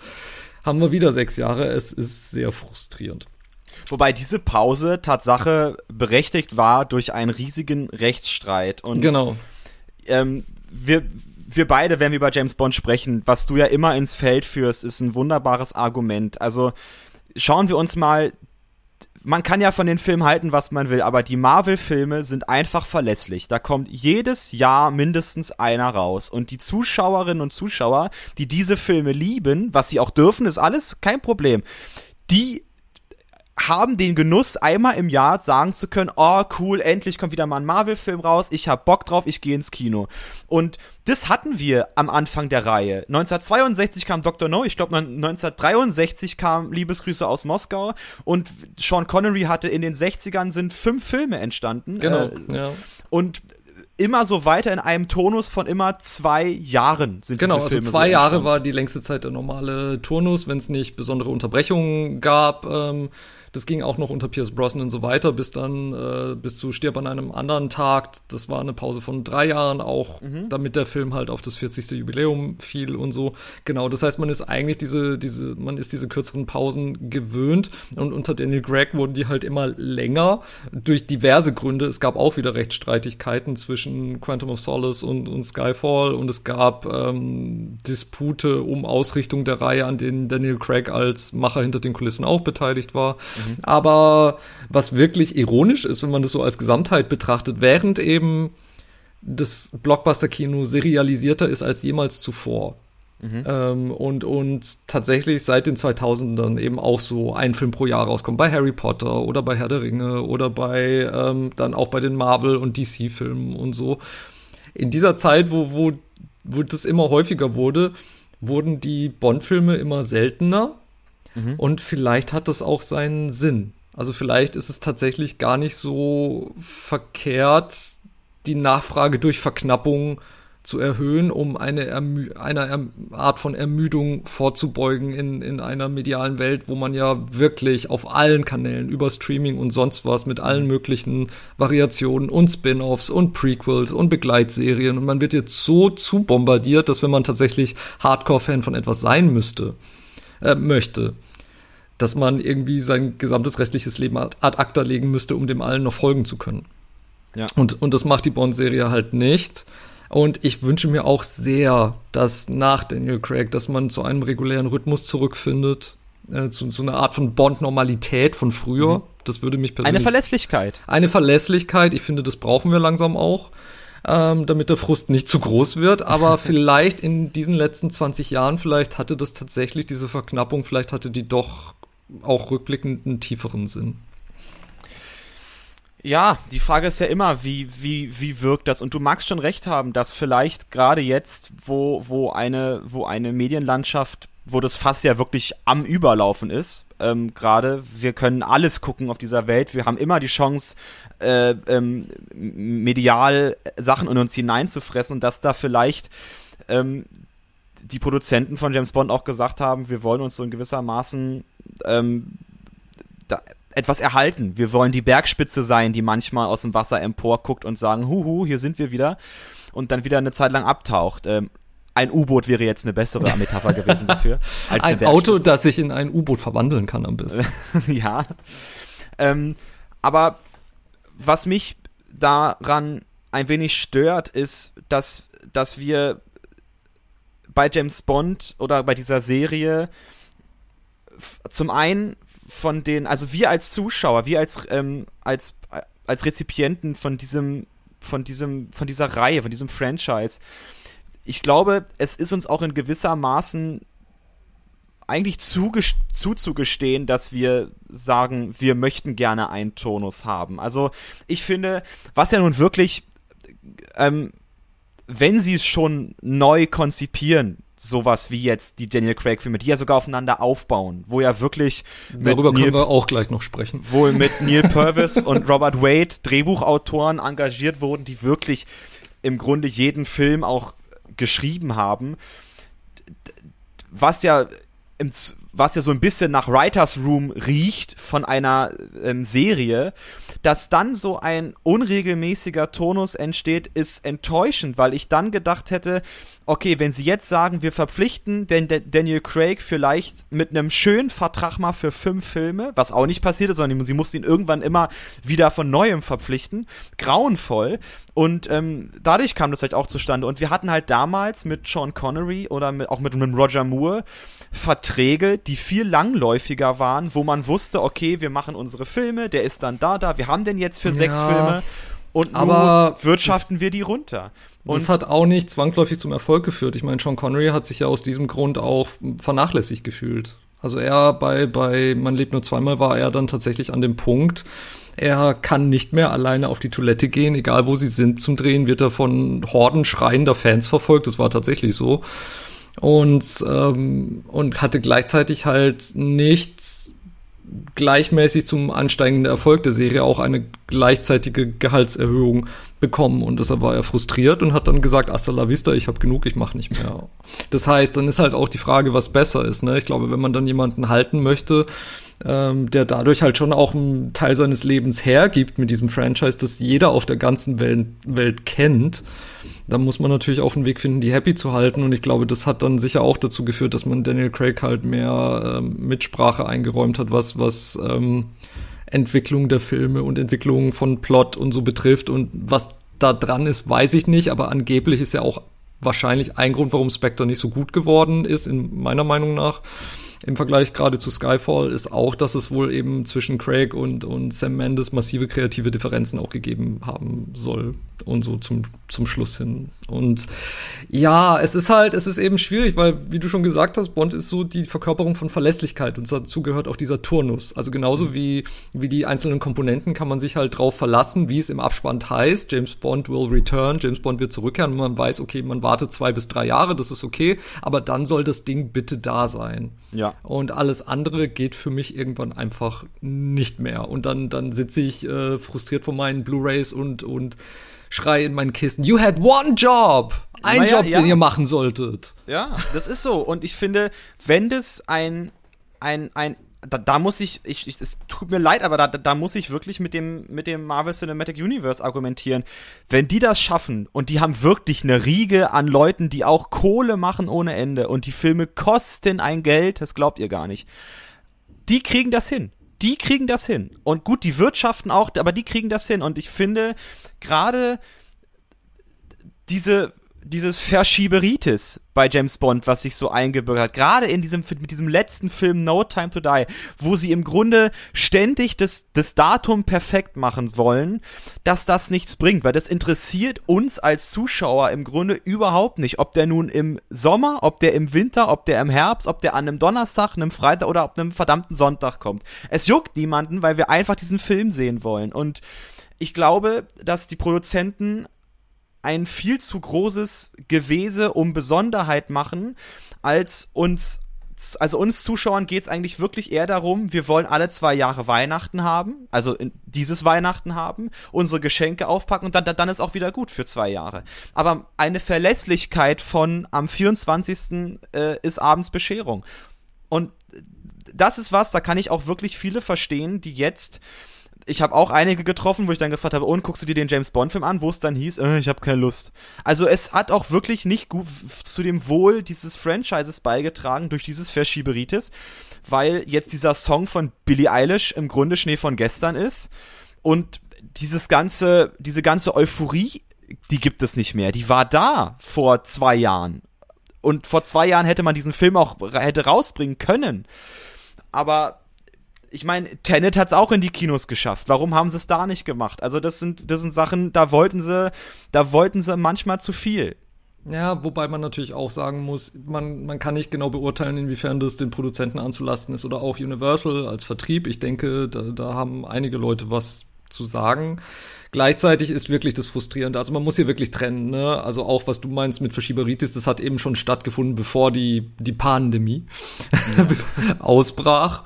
haben wir wieder sechs Jahre. Es ist sehr frustrierend. Wobei diese Pause Tatsache berechtigt war durch einen riesigen Rechtsstreit. Und genau. Ähm, wir, wir beide, wenn wir über James Bond sprechen, was du ja immer ins Feld führst, ist ein wunderbares Argument. Also schauen wir uns mal man kann ja von den Filmen halten, was man will, aber die Marvel-Filme sind einfach verlässlich. Da kommt jedes Jahr mindestens einer raus. Und die Zuschauerinnen und Zuschauer, die diese Filme lieben, was sie auch dürfen, ist alles kein Problem. Die haben den Genuss, einmal im Jahr sagen zu können, oh cool, endlich kommt wieder mal ein Marvel-Film raus, ich hab Bock drauf, ich gehe ins Kino. Und das hatten wir am Anfang der Reihe. 1962 kam Dr. No, ich glaube 1963 kam Liebesgrüße aus Moskau und Sean Connery hatte in den 60ern sind fünf Filme entstanden. Genau, äh, ja. Und immer so weiter in einem Tonus von immer zwei Jahren sind genau, diese Filme also zwei so Jahre war die längste Zeit der normale Turnus, wenn es nicht besondere Unterbrechungen gab. Ähm, das ging auch noch unter Pierce Brosnan und so weiter, bis dann, äh, bis zu Stirb an einem anderen Tag. Das war eine Pause von drei Jahren auch, mhm. damit der Film halt auf das 40. Jubiläum fiel und so. Genau, das heißt, man ist eigentlich diese, diese, man ist diese kürzeren Pausen gewöhnt und unter Daniel Gregg wurden die halt immer länger durch diverse Gründe. Es gab auch wieder Rechtsstreitigkeiten zwischen Quantum of Solace und, und Skyfall und es gab ähm, Dispute um Ausrichtung der Reihe, an denen Daniel Craig als Macher hinter den Kulissen auch beteiligt war. Mhm. Aber was wirklich ironisch ist, wenn man das so als Gesamtheit betrachtet, während eben das Blockbuster-Kino serialisierter ist als jemals zuvor. Mhm. Ähm, und, und tatsächlich seit den 2000ern eben auch so ein Film pro Jahr rauskommt. Bei Harry Potter oder bei Herr der Ringe oder bei ähm, dann auch bei den Marvel- und DC-Filmen und so. In dieser Zeit, wo, wo, wo das immer häufiger wurde, wurden die Bond-Filme immer seltener. Mhm. Und vielleicht hat das auch seinen Sinn. Also vielleicht ist es tatsächlich gar nicht so verkehrt, die Nachfrage durch Verknappung zu erhöhen, um eine Ermü einer erm Art von Ermüdung vorzubeugen in, in einer medialen Welt, wo man ja wirklich auf allen Kanälen über Streaming und sonst was mit allen möglichen Variationen und Spin-offs und Prequels und Begleitserien und man wird jetzt so zu bombardiert, dass wenn man tatsächlich Hardcore-Fan von etwas sein müsste, äh, möchte, dass man irgendwie sein gesamtes restliches Leben ad acta legen müsste, um dem allen noch folgen zu können. Ja. Und, und das macht die Bond-Serie halt nicht. Und ich wünsche mir auch sehr, dass nach Daniel Craig, dass man zu einem regulären Rhythmus zurückfindet, äh, zu, zu einer Art von Bond-Normalität von früher. Mhm. Das würde mich persönlich. Eine Verlässlichkeit. Eine Verlässlichkeit. Ich finde, das brauchen wir langsam auch. Ähm, damit der Frust nicht zu groß wird. Aber vielleicht in diesen letzten 20 Jahren, vielleicht hatte das tatsächlich diese Verknappung, vielleicht hatte die doch auch rückblickend einen tieferen Sinn. Ja, die Frage ist ja immer, wie, wie, wie wirkt das? Und du magst schon recht haben, dass vielleicht gerade jetzt, wo, wo eine, wo eine Medienlandschaft, wo das Fass ja wirklich am Überlaufen ist, ähm, gerade, wir können alles gucken auf dieser Welt, wir haben immer die Chance, äh, ähm, medial Sachen in uns hineinzufressen und dass da vielleicht ähm, die Produzenten von James Bond auch gesagt haben, wir wollen uns so in gewissermaßen ähm, da, etwas erhalten. Wir wollen die Bergspitze sein, die manchmal aus dem Wasser emporguckt und sagen, huhu, hier sind wir wieder und dann wieder eine Zeit lang abtaucht. Ähm, ein U-Boot wäre jetzt eine bessere Metapher gewesen dafür. ein Auto, das sich in ein U-Boot verwandeln kann am besten. ja. Ähm, aber was mich daran ein wenig stört, ist, dass, dass wir bei James Bond oder bei dieser Serie zum einen von den, also wir als Zuschauer, wir als, ähm, als, als Rezipienten von diesem, von diesem, von dieser Reihe, von diesem Franchise, ich glaube, es ist uns auch in gewisser Maßen eigentlich zuzugestehen, dass wir sagen, wir möchten gerne einen Tonus haben. Also ich finde, was ja nun wirklich, ähm, wenn sie es schon neu konzipieren, sowas wie jetzt die Daniel Craig-Filme, die ja sogar aufeinander aufbauen, wo ja wirklich darüber Neil, können wir auch gleich noch sprechen, wo mit Neil Purvis und Robert Wade Drehbuchautoren engagiert wurden, die wirklich im Grunde jeden Film auch geschrieben haben, was ja im, was ja so ein bisschen nach Writers Room riecht von einer ähm, Serie, dass dann so ein unregelmäßiger Tonus entsteht, ist enttäuschend, weil ich dann gedacht hätte, okay, wenn sie jetzt sagen, wir verpflichten den Daniel Craig vielleicht mit einem schönen Vertrag mal für fünf Filme, was auch nicht passiert ist, sondern sie mussten ihn irgendwann immer wieder von neuem verpflichten, grauenvoll. Und ähm, dadurch kam das vielleicht auch zustande. Und wir hatten halt damals mit Sean Connery oder mit, auch mit, mit Roger Moore Verträge, die viel langläufiger waren, wo man wusste, okay, wir machen unsere Filme, der ist dann da, da, wir haben den jetzt für ja, sechs Filme und aber wirtschaften wir die runter. Und das hat auch nicht zwangsläufig zum Erfolg geführt. Ich meine, Sean Connery hat sich ja aus diesem Grund auch vernachlässigt gefühlt. Also er bei, bei Man lebt nur zweimal war er dann tatsächlich an dem Punkt, er kann nicht mehr alleine auf die Toilette gehen, egal wo sie sind zum Drehen, wird er von Horden schreiender Fans verfolgt. Das war tatsächlich so. Und, ähm, und hatte gleichzeitig halt nicht gleichmäßig zum ansteigenden Erfolg der Serie auch eine gleichzeitige Gehaltserhöhung bekommen und deshalb war er frustriert und hat dann gesagt, hasta la vista, ich habe genug, ich mache nicht mehr. Das heißt, dann ist halt auch die Frage, was besser ist. Ne? Ich glaube, wenn man dann jemanden halten möchte, ähm, der dadurch halt schon auch einen Teil seines Lebens hergibt mit diesem Franchise, das jeder auf der ganzen Welt, Welt kennt, dann muss man natürlich auch einen Weg finden, die happy zu halten. Und ich glaube, das hat dann sicher auch dazu geführt, dass man Daniel Craig halt mehr ähm, Mitsprache eingeräumt hat, was, was ähm, Entwicklung der Filme und Entwicklung von Plot und so betrifft. Und was da dran ist, weiß ich nicht, aber angeblich ist ja auch wahrscheinlich ein Grund, warum Spectre nicht so gut geworden ist, in meiner Meinung nach, im Vergleich gerade zu Skyfall ist auch, dass es wohl eben zwischen Craig und, und Sam Mendes massive kreative Differenzen auch gegeben haben soll und so zum, zum Schluss hin. Und ja, es ist halt, es ist eben schwierig, weil, wie du schon gesagt hast, Bond ist so die Verkörperung von Verlässlichkeit und dazu gehört auch dieser Turnus. Also genauso wie, wie die einzelnen Komponenten kann man sich halt drauf verlassen, wie es im Abspann heißt, James Bond will return, James Bond wird zurückkehren und man weiß, okay, man wartet zwei bis drei Jahre, das ist okay, aber dann soll das Ding bitte da sein. Ja. Und alles andere geht für mich irgendwann einfach nicht mehr. Und dann, dann sitze ich äh, frustriert vor meinen Blu-Rays und, und schrei in meinen Kisten, you had one job! Ein Naja, Job, ja. den ihr machen solltet. Ja, das ist so. Und ich finde, wenn das ein, ein, ein, da, da muss ich, ich, ich, es tut mir leid, aber da, da muss ich wirklich mit dem, mit dem Marvel Cinematic Universe argumentieren. Wenn die das schaffen und die haben wirklich eine Riege an Leuten, die auch Kohle machen ohne Ende und die Filme kosten ein Geld, das glaubt ihr gar nicht. Die kriegen das hin. Die kriegen das hin. Und gut, die wirtschaften auch, aber die kriegen das hin. Und ich finde, gerade diese dieses Verschieberitis bei James Bond, was sich so eingebürgert hat, gerade in diesem mit diesem letzten Film No Time to Die, wo sie im Grunde ständig das, das Datum perfekt machen wollen, dass das nichts bringt, weil das interessiert uns als Zuschauer im Grunde überhaupt nicht, ob der nun im Sommer, ob der im Winter, ob der im Herbst, ob der an einem Donnerstag, einem Freitag oder ab einem verdammten Sonntag kommt. Es juckt niemanden, weil wir einfach diesen Film sehen wollen. Und ich glaube, dass die Produzenten ein viel zu großes Gewese um Besonderheit machen, als uns, also uns Zuschauern geht es eigentlich wirklich eher darum, wir wollen alle zwei Jahre Weihnachten haben, also dieses Weihnachten haben, unsere Geschenke aufpacken und dann, dann ist auch wieder gut für zwei Jahre. Aber eine Verlässlichkeit von am 24. Äh, ist abends Bescherung. Und das ist was, da kann ich auch wirklich viele verstehen, die jetzt ich habe auch einige getroffen, wo ich dann gefragt habe, und guckst du dir den James Bond Film an, wo es dann hieß, äh, ich habe keine Lust. Also es hat auch wirklich nicht gut zu dem Wohl dieses Franchises beigetragen durch dieses Verschieberitis, weil jetzt dieser Song von Billie Eilish im Grunde Schnee von gestern ist und dieses ganze, diese ganze Euphorie, die gibt es nicht mehr. Die war da vor zwei Jahren. Und vor zwei Jahren hätte man diesen Film auch hätte rausbringen können. Aber ich meine, Tenet hat es auch in die Kinos geschafft. Warum haben sie es da nicht gemacht? Also das sind, das sind Sachen, da wollten sie, da wollten sie manchmal zu viel. Ja, wobei man natürlich auch sagen muss, man, man kann nicht genau beurteilen, inwiefern das den Produzenten anzulasten ist oder auch Universal als Vertrieb. Ich denke, da, da haben einige Leute was zu sagen. Gleichzeitig ist wirklich das Frustrierende. Also man muss hier wirklich trennen. Ne? Also auch was du meinst mit Verschieberitis, das hat eben schon stattgefunden, bevor die die Pandemie ja. ausbrach.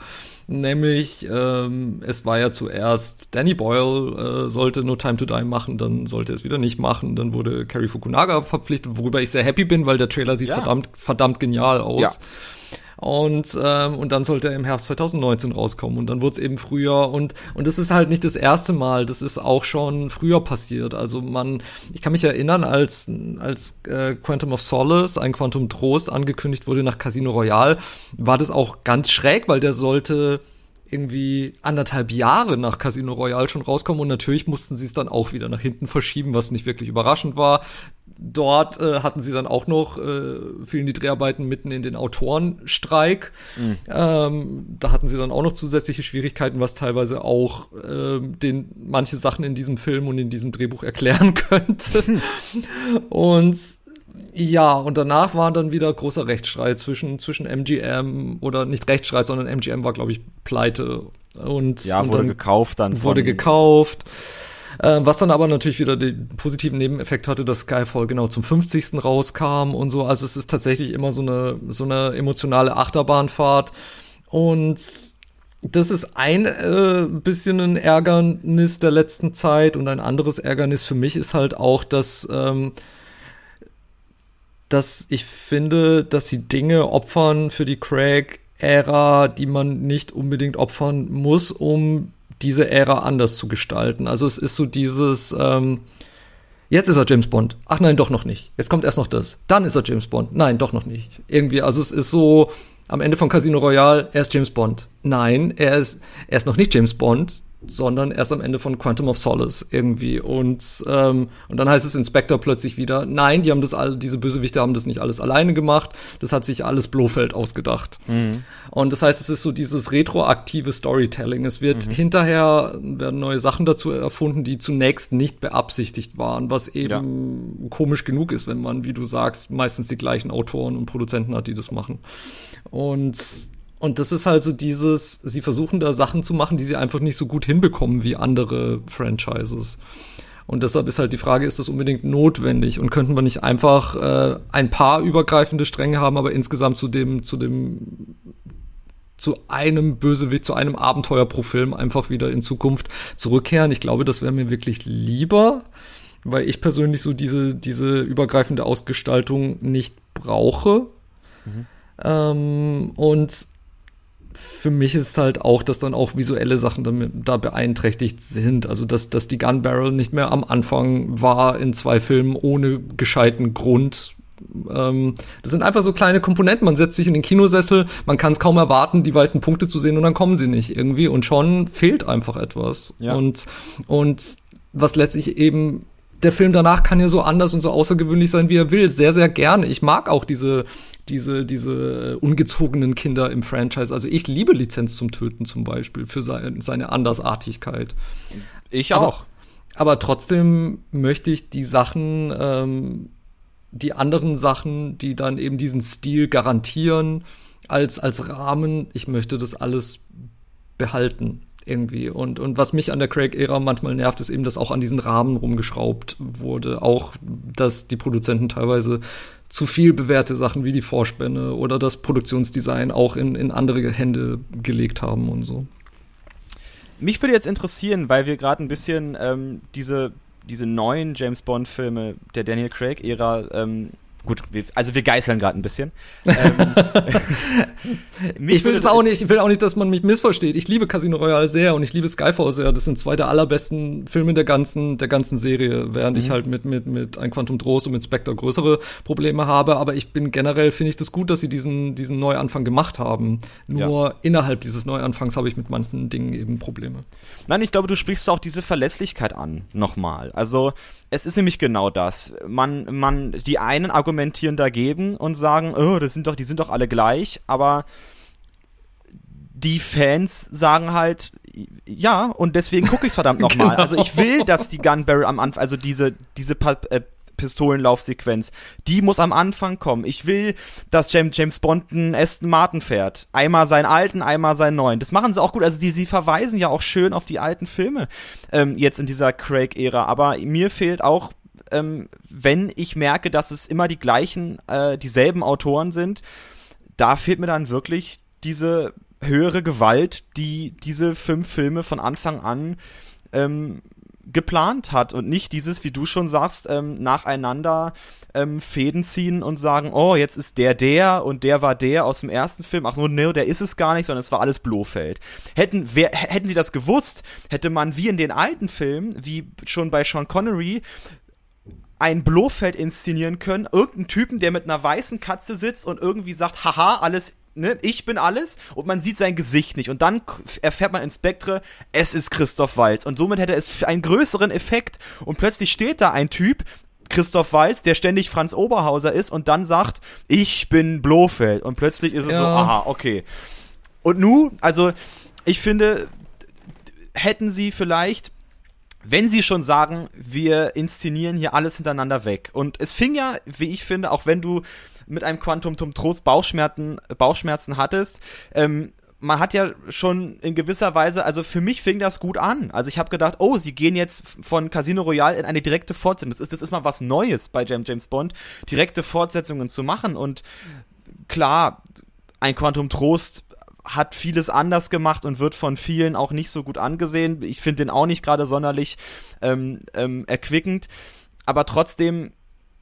Nämlich, ähm, es war ja zuerst Danny Boyle äh, sollte No Time to Die machen, dann sollte es wieder nicht machen, dann wurde Cary Fukunaga verpflichtet, worüber ich sehr happy bin, weil der Trailer sieht ja. verdammt, verdammt genial aus. Ja. Und, ähm, und dann sollte er im Herbst 2019 rauskommen und dann wurde es eben früher und und das ist halt nicht das erste Mal, das ist auch schon früher passiert. Also man, ich kann mich erinnern, als als äh, Quantum of Solace, ein Quantum Trost angekündigt wurde nach Casino Royale, war das auch ganz schräg, weil der sollte irgendwie anderthalb Jahre nach Casino Royale schon rauskommen und natürlich mussten sie es dann auch wieder nach hinten verschieben, was nicht wirklich überraschend war. Dort äh, hatten sie dann auch noch, äh, fielen die Dreharbeiten mitten in den Autorenstreik. Mhm. Ähm, da hatten sie dann auch noch zusätzliche Schwierigkeiten, was teilweise auch äh, den manche Sachen in diesem Film und in diesem Drehbuch erklären könnte. und ja, und danach war dann wieder großer Rechtsstreit zwischen, zwischen MGM oder nicht Rechtsstreit, sondern MGM war, glaube ich, pleite. Und, ja, und wurde gekauft dann. Wurde gekauft. Äh, was dann aber natürlich wieder den positiven Nebeneffekt hatte, dass Skyfall genau zum 50. rauskam und so. Also es ist tatsächlich immer so eine, so eine emotionale Achterbahnfahrt. Und das ist ein äh, bisschen ein Ärgernis der letzten Zeit und ein anderes Ärgernis für mich ist halt auch, dass ähm, dass ich finde, dass sie Dinge opfern für die Craig-Ära, die man nicht unbedingt opfern muss, um diese Ära anders zu gestalten. Also es ist so dieses, ähm, jetzt ist er James Bond. Ach nein, doch noch nicht. Jetzt kommt erst noch das. Dann ist er James Bond. Nein, doch noch nicht. Irgendwie, also es ist so, am Ende von Casino Royale, er ist James Bond. Nein, er ist, er ist noch nicht James Bond, sondern erst am Ende von Quantum of Solace irgendwie. Und, ähm, und dann heißt es Inspector plötzlich wieder, nein, die haben das alle, diese Bösewichte haben das nicht alles alleine gemacht, das hat sich alles Blofeld ausgedacht. Mhm. Und das heißt, es ist so dieses retroaktive Storytelling. Es wird mhm. hinterher, werden neue Sachen dazu erfunden, die zunächst nicht beabsichtigt waren, was eben ja. komisch genug ist, wenn man, wie du sagst, meistens die gleichen Autoren und Produzenten hat, die das machen. Und und das ist halt so dieses, sie versuchen da Sachen zu machen, die sie einfach nicht so gut hinbekommen wie andere Franchises. Und deshalb ist halt die Frage, ist das unbedingt notwendig? Und könnten wir nicht einfach äh, ein paar übergreifende Stränge haben, aber insgesamt zu dem, zu dem, zu einem Bösewicht, zu einem Abenteuer pro Film einfach wieder in Zukunft zurückkehren? Ich glaube, das wäre mir wirklich lieber, weil ich persönlich so diese, diese übergreifende Ausgestaltung nicht brauche. Mhm. Ähm, und für mich ist halt auch, dass dann auch visuelle Sachen damit, da beeinträchtigt sind. Also, dass, dass die Gun Barrel nicht mehr am Anfang war in zwei Filmen ohne gescheiten Grund. Ähm, das sind einfach so kleine Komponenten. Man setzt sich in den Kinosessel, man kann es kaum erwarten, die weißen Punkte zu sehen und dann kommen sie nicht irgendwie und schon fehlt einfach etwas. Ja. Und, und was letztlich eben der Film danach kann ja so anders und so außergewöhnlich sein, wie er will. Sehr, sehr gerne. Ich mag auch diese, diese, diese ungezogenen Kinder im Franchise. Also ich liebe Lizenz zum Töten zum Beispiel für seine, seine Andersartigkeit. Ich auch. Aber, aber trotzdem möchte ich die Sachen, ähm, die anderen Sachen, die dann eben diesen Stil garantieren, als, als Rahmen, ich möchte das alles behalten irgendwie. Und, und was mich an der Craig-Ära manchmal nervt, ist eben, dass auch an diesen Rahmen rumgeschraubt wurde. Auch, dass die Produzenten teilweise zu viel bewährte Sachen wie die Vorspänne oder das Produktionsdesign auch in, in andere Hände gelegt haben und so. Mich würde jetzt interessieren, weil wir gerade ein bisschen ähm, diese, diese neuen James Bond-Filme der Daniel Craig-Ära ähm, Gut, wir, also wir geißeln gerade ein bisschen. ähm, ich will es auch nicht, ich will auch nicht, dass man mich missversteht. Ich liebe Casino Royale sehr und ich liebe Skyfall sehr. Das sind zwei der allerbesten Filme der ganzen, der ganzen Serie, während mhm. ich halt mit, mit, mit Ein Quantum Trost und mit Spectre größere Probleme habe. Aber ich bin generell, finde ich das gut, dass sie diesen, diesen Neuanfang gemacht haben. Nur ja. innerhalb dieses Neuanfangs habe ich mit manchen Dingen eben Probleme. Nein, ich glaube, du sprichst auch diese Verlässlichkeit an, nochmal. Also, es ist nämlich genau das. Man, man, die einen argumentieren dagegen und sagen, oh, das sind doch, die sind doch alle gleich, aber die Fans sagen halt, ja, und deswegen gucke ich es verdammt nochmal. genau. Also ich will, dass die Gun Barrel am Anfang, also diese, diese pa äh, Pistolenlaufsequenz. Die muss am Anfang kommen. Ich will, dass James, James Bond einen Aston Martin fährt. Einmal seinen alten, einmal seinen neuen. Das machen sie auch gut. Also die, sie verweisen ja auch schön auf die alten Filme ähm, jetzt in dieser Craig-Ära. Aber mir fehlt auch ähm, wenn ich merke, dass es immer die gleichen, äh, dieselben Autoren sind, da fehlt mir dann wirklich diese höhere Gewalt, die diese fünf Filme von Anfang an ähm, geplant hat und nicht dieses, wie du schon sagst, ähm, nacheinander ähm, Fäden ziehen und sagen, oh, jetzt ist der der und der war der aus dem ersten Film. Ach so, ne, der ist es gar nicht, sondern es war alles Blofeld. Hätten, wer, hätten sie das gewusst, hätte man wie in den alten Filmen, wie schon bei Sean Connery, ein Blofeld inszenieren können, irgendeinen Typen, der mit einer weißen Katze sitzt und irgendwie sagt, haha, alles ne, ich bin alles und man sieht sein Gesicht nicht. Und dann erfährt man in Spectre, es ist Christoph Waltz. Und somit hätte es einen größeren Effekt. Und plötzlich steht da ein Typ, Christoph Waltz, der ständig Franz Oberhauser ist und dann sagt, ich bin Blofeld. Und plötzlich ist es ja. so, aha, okay. Und nu, also, ich finde, hätten sie vielleicht wenn sie schon sagen, wir inszenieren hier alles hintereinander weg. Und es fing ja, wie ich finde, auch wenn du mit einem Quantum zum Trost Bauchschmerzen, Bauchschmerzen hattest, ähm, man hat ja schon in gewisser Weise, also für mich fing das gut an. Also ich habe gedacht, oh, sie gehen jetzt von Casino Royale in eine direkte Fortsetzung. Das ist, das ist mal was Neues bei James, James Bond, direkte Fortsetzungen zu machen. Und klar, ein Quantum Trost hat vieles anders gemacht und wird von vielen auch nicht so gut angesehen. Ich finde den auch nicht gerade sonderlich ähm, ähm, erquickend. Aber trotzdem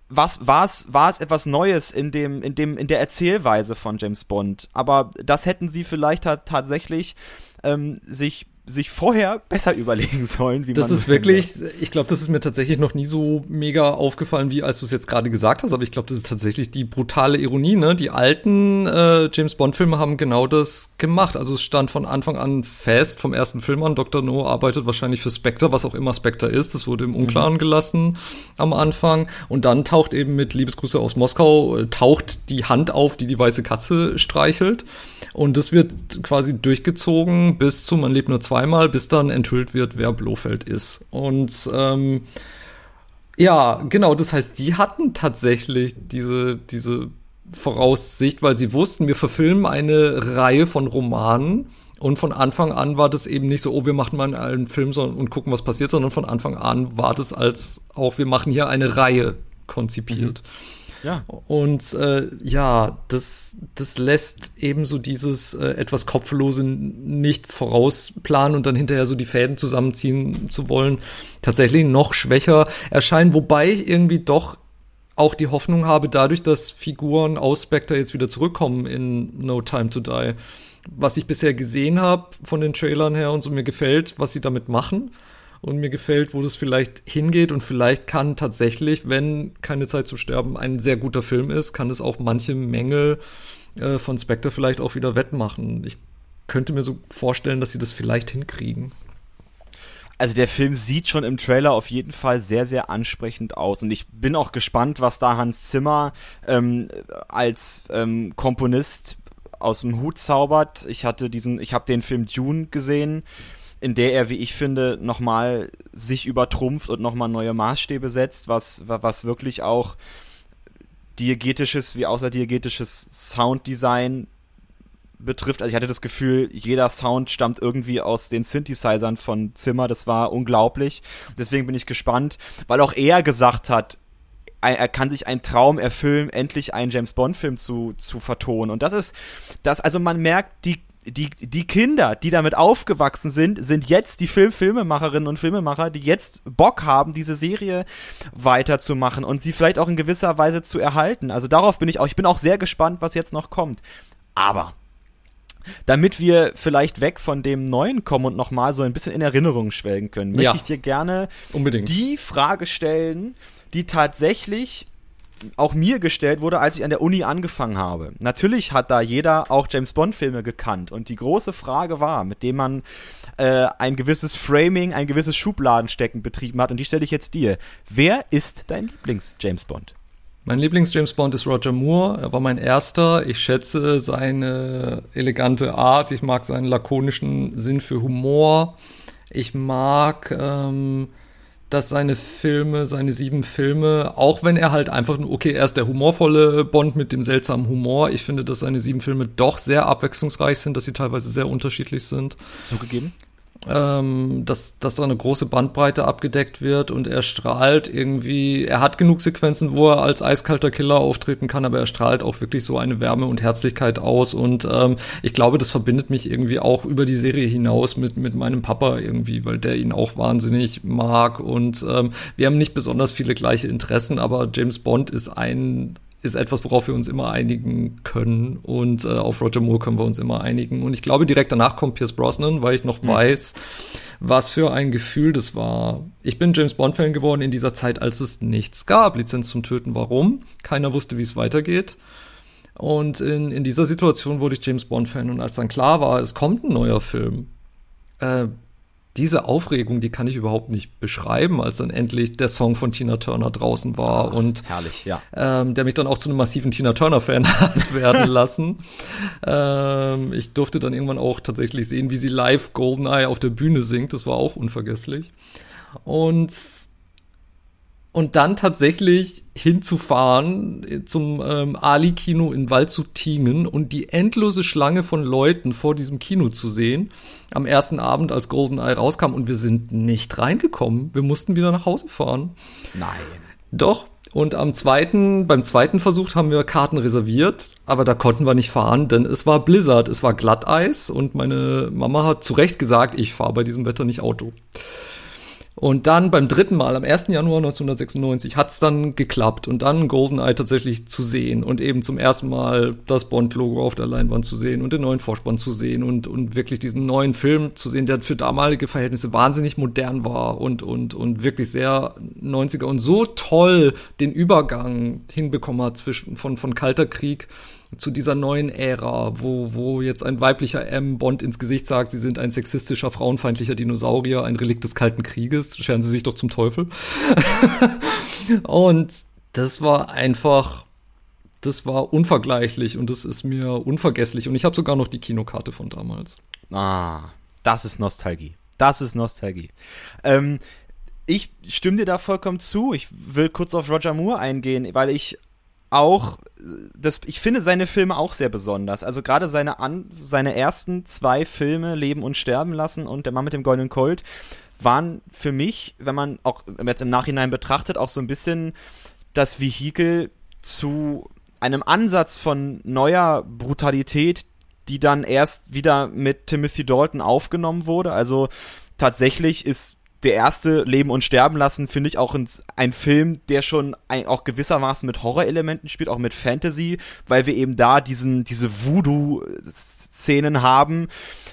was war es war es etwas Neues in dem in dem in der Erzählweise von James Bond, aber das hätten sie vielleicht tatsächlich ähm, sich sich vorher besser überlegen sollen, wie das man das ist wirklich, ich glaube, das ist mir tatsächlich noch nie so mega aufgefallen, wie als du es jetzt gerade gesagt hast, aber ich glaube, das ist tatsächlich die brutale Ironie, ne? Die alten äh, James Bond Filme haben genau das gemacht. Also es stand von Anfang an fest, vom ersten Film an, Dr. No arbeitet wahrscheinlich für Spectre, was auch immer Spectre ist, das wurde im Unklaren mhm. gelassen am Anfang und dann taucht eben mit Liebesgrüße aus Moskau äh, taucht die Hand auf, die die weiße Katze streichelt und das wird quasi durchgezogen bis zu Man lebt nur zweimal, bis dann enthüllt wird, wer Blofeld ist. Und ähm, ja, genau, das heißt, die hatten tatsächlich diese, diese Voraussicht, weil sie wussten, wir verfilmen eine Reihe von Romanen. Und von Anfang an war das eben nicht so, oh, wir machen mal einen Film und gucken, was passiert, sondern von Anfang an war das als auch, wir machen hier eine Reihe konzipiert. Mhm. Ja. Und äh, ja, das, das lässt eben so dieses äh, etwas Kopflose nicht vorausplanen und dann hinterher so die Fäden zusammenziehen zu wollen, tatsächlich noch schwächer erscheinen, wobei ich irgendwie doch auch die Hoffnung habe, dadurch, dass Figuren aus Spectre jetzt wieder zurückkommen in No Time to Die, was ich bisher gesehen habe von den Trailern her und so mir gefällt, was sie damit machen und mir gefällt, wo das vielleicht hingeht und vielleicht kann tatsächlich, wenn keine Zeit zum Sterben ein sehr guter Film ist, kann es auch manche Mängel äh, von Spectre vielleicht auch wieder wettmachen. Ich könnte mir so vorstellen, dass sie das vielleicht hinkriegen. Also der Film sieht schon im Trailer auf jeden Fall sehr, sehr ansprechend aus. Und ich bin auch gespannt, was da Hans Zimmer ähm, als ähm, Komponist aus dem Hut zaubert. Ich hatte diesen, ich habe den Film Dune gesehen in der er, wie ich finde, nochmal sich übertrumpft und nochmal neue Maßstäbe setzt, was, was wirklich auch diegetisches wie außerdiegetisches Sounddesign betrifft. Also ich hatte das Gefühl, jeder Sound stammt irgendwie aus den Synthesizern von Zimmer. Das war unglaublich. Deswegen bin ich gespannt, weil auch er gesagt hat, er kann sich einen Traum erfüllen, endlich einen James Bond Film zu, zu vertonen. Und das ist, das, also man merkt, die, die, die Kinder, die damit aufgewachsen sind, sind jetzt die Film Filmemacherinnen und Filmemacher, die jetzt Bock haben, diese Serie weiterzumachen und sie vielleicht auch in gewisser Weise zu erhalten. Also darauf bin ich auch, ich bin auch sehr gespannt, was jetzt noch kommt. Aber damit wir vielleicht weg von dem Neuen kommen und nochmal so ein bisschen in Erinnerung schwelgen können, möchte ja, ich dir gerne unbedingt. die Frage stellen, die tatsächlich auch mir gestellt wurde, als ich an der Uni angefangen habe. Natürlich hat da jeder auch James Bond-Filme gekannt und die große Frage war, mit dem man äh, ein gewisses Framing, ein gewisses Schubladenstecken betrieben hat und die stelle ich jetzt dir. Wer ist dein Lieblings-James Bond? Mein Lieblings-James Bond ist Roger Moore. Er war mein erster. Ich schätze seine elegante Art. Ich mag seinen lakonischen Sinn für Humor. Ich mag ähm, dass seine Filme, seine sieben Filme, auch wenn er halt einfach, okay, er ist der humorvolle Bond mit dem seltsamen Humor. Ich finde, dass seine sieben Filme doch sehr abwechslungsreich sind, dass sie teilweise sehr unterschiedlich sind. Zugegeben ähm, dass, dass da eine große Bandbreite abgedeckt wird und er strahlt irgendwie, er hat genug Sequenzen, wo er als eiskalter Killer auftreten kann, aber er strahlt auch wirklich so eine Wärme und Herzlichkeit aus und ähm, ich glaube, das verbindet mich irgendwie auch über die Serie hinaus mit, mit meinem Papa irgendwie, weil der ihn auch wahnsinnig mag und ähm, wir haben nicht besonders viele gleiche Interessen, aber James Bond ist ein ist etwas, worauf wir uns immer einigen können. Und äh, auf Roger Moore können wir uns immer einigen. Und ich glaube, direkt danach kommt Pierce Brosnan, weil ich noch mhm. weiß, was für ein Gefühl das war. Ich bin James Bond-Fan geworden in dieser Zeit, als es nichts gab. Lizenz zum Töten, warum? Keiner wusste, wie es weitergeht. Und in, in dieser Situation wurde ich James Bond-Fan. Und als dann klar war, es kommt ein neuer Film, äh, diese Aufregung, die kann ich überhaupt nicht beschreiben, als dann endlich der Song von Tina Turner draußen war Ach, und herrlich, ja. ähm, der mich dann auch zu einem massiven Tina Turner Fan hat werden lassen. ähm, ich durfte dann irgendwann auch tatsächlich sehen, wie sie live Goldeneye auf der Bühne singt. Das war auch unvergesslich. Und und dann tatsächlich hinzufahren zum ähm, Ali-Kino in Waldshut-Tingen und die endlose Schlange von Leuten vor diesem Kino zu sehen, am ersten Abend, als GoldenEye rauskam und wir sind nicht reingekommen. Wir mussten wieder nach Hause fahren. Nein. Doch. Und am zweiten, beim zweiten Versuch haben wir Karten reserviert, aber da konnten wir nicht fahren, denn es war Blizzard, es war Glatteis und meine Mama hat zu Recht gesagt, ich fahre bei diesem Wetter nicht Auto. Und dann beim dritten Mal, am 1. Januar 1996, hat's dann geklappt und dann GoldenEye tatsächlich zu sehen und eben zum ersten Mal das Bond-Logo auf der Leinwand zu sehen und den neuen Vorspann zu sehen und, und wirklich diesen neuen Film zu sehen, der für damalige Verhältnisse wahnsinnig modern war und, und, und wirklich sehr 90er und so toll den Übergang hinbekommen hat zwischen, von, von Kalter Krieg zu dieser neuen Ära, wo, wo jetzt ein weiblicher M Bond ins Gesicht sagt, sie sind ein sexistischer, frauenfeindlicher Dinosaurier, ein Relikt des Kalten Krieges, scheren sie sich doch zum Teufel. und das war einfach, das war unvergleichlich und das ist mir unvergesslich. Und ich habe sogar noch die Kinokarte von damals. Ah, das ist Nostalgie. Das ist Nostalgie. Ähm, ich stimme dir da vollkommen zu. Ich will kurz auf Roger Moore eingehen, weil ich auch, das, ich finde seine Filme auch sehr besonders. Also gerade seine, an, seine ersten zwei Filme, Leben und Sterben lassen und Der Mann mit dem goldenen Colt, waren für mich, wenn man auch jetzt im Nachhinein betrachtet, auch so ein bisschen das Vehikel zu einem Ansatz von neuer Brutalität, die dann erst wieder mit Timothy Dalton aufgenommen wurde. Also tatsächlich ist der erste Leben und Sterben lassen, finde ich auch ein, ein Film, der schon ein, auch gewissermaßen mit Horrorelementen spielt, auch mit Fantasy, weil wir eben da diesen, diese Voodoo-Szenen haben,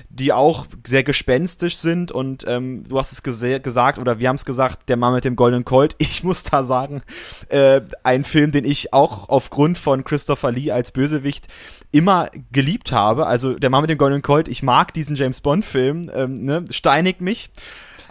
die auch sehr gespenstisch sind und ähm, du hast es gesagt oder wir haben es gesagt, der Mann mit dem goldenen Colt. Ich muss da sagen, äh, ein Film, den ich auch aufgrund von Christopher Lee als Bösewicht immer geliebt habe. Also der Mann mit dem goldenen Colt, ich mag diesen James Bond-Film, ähm, ne, steinigt mich.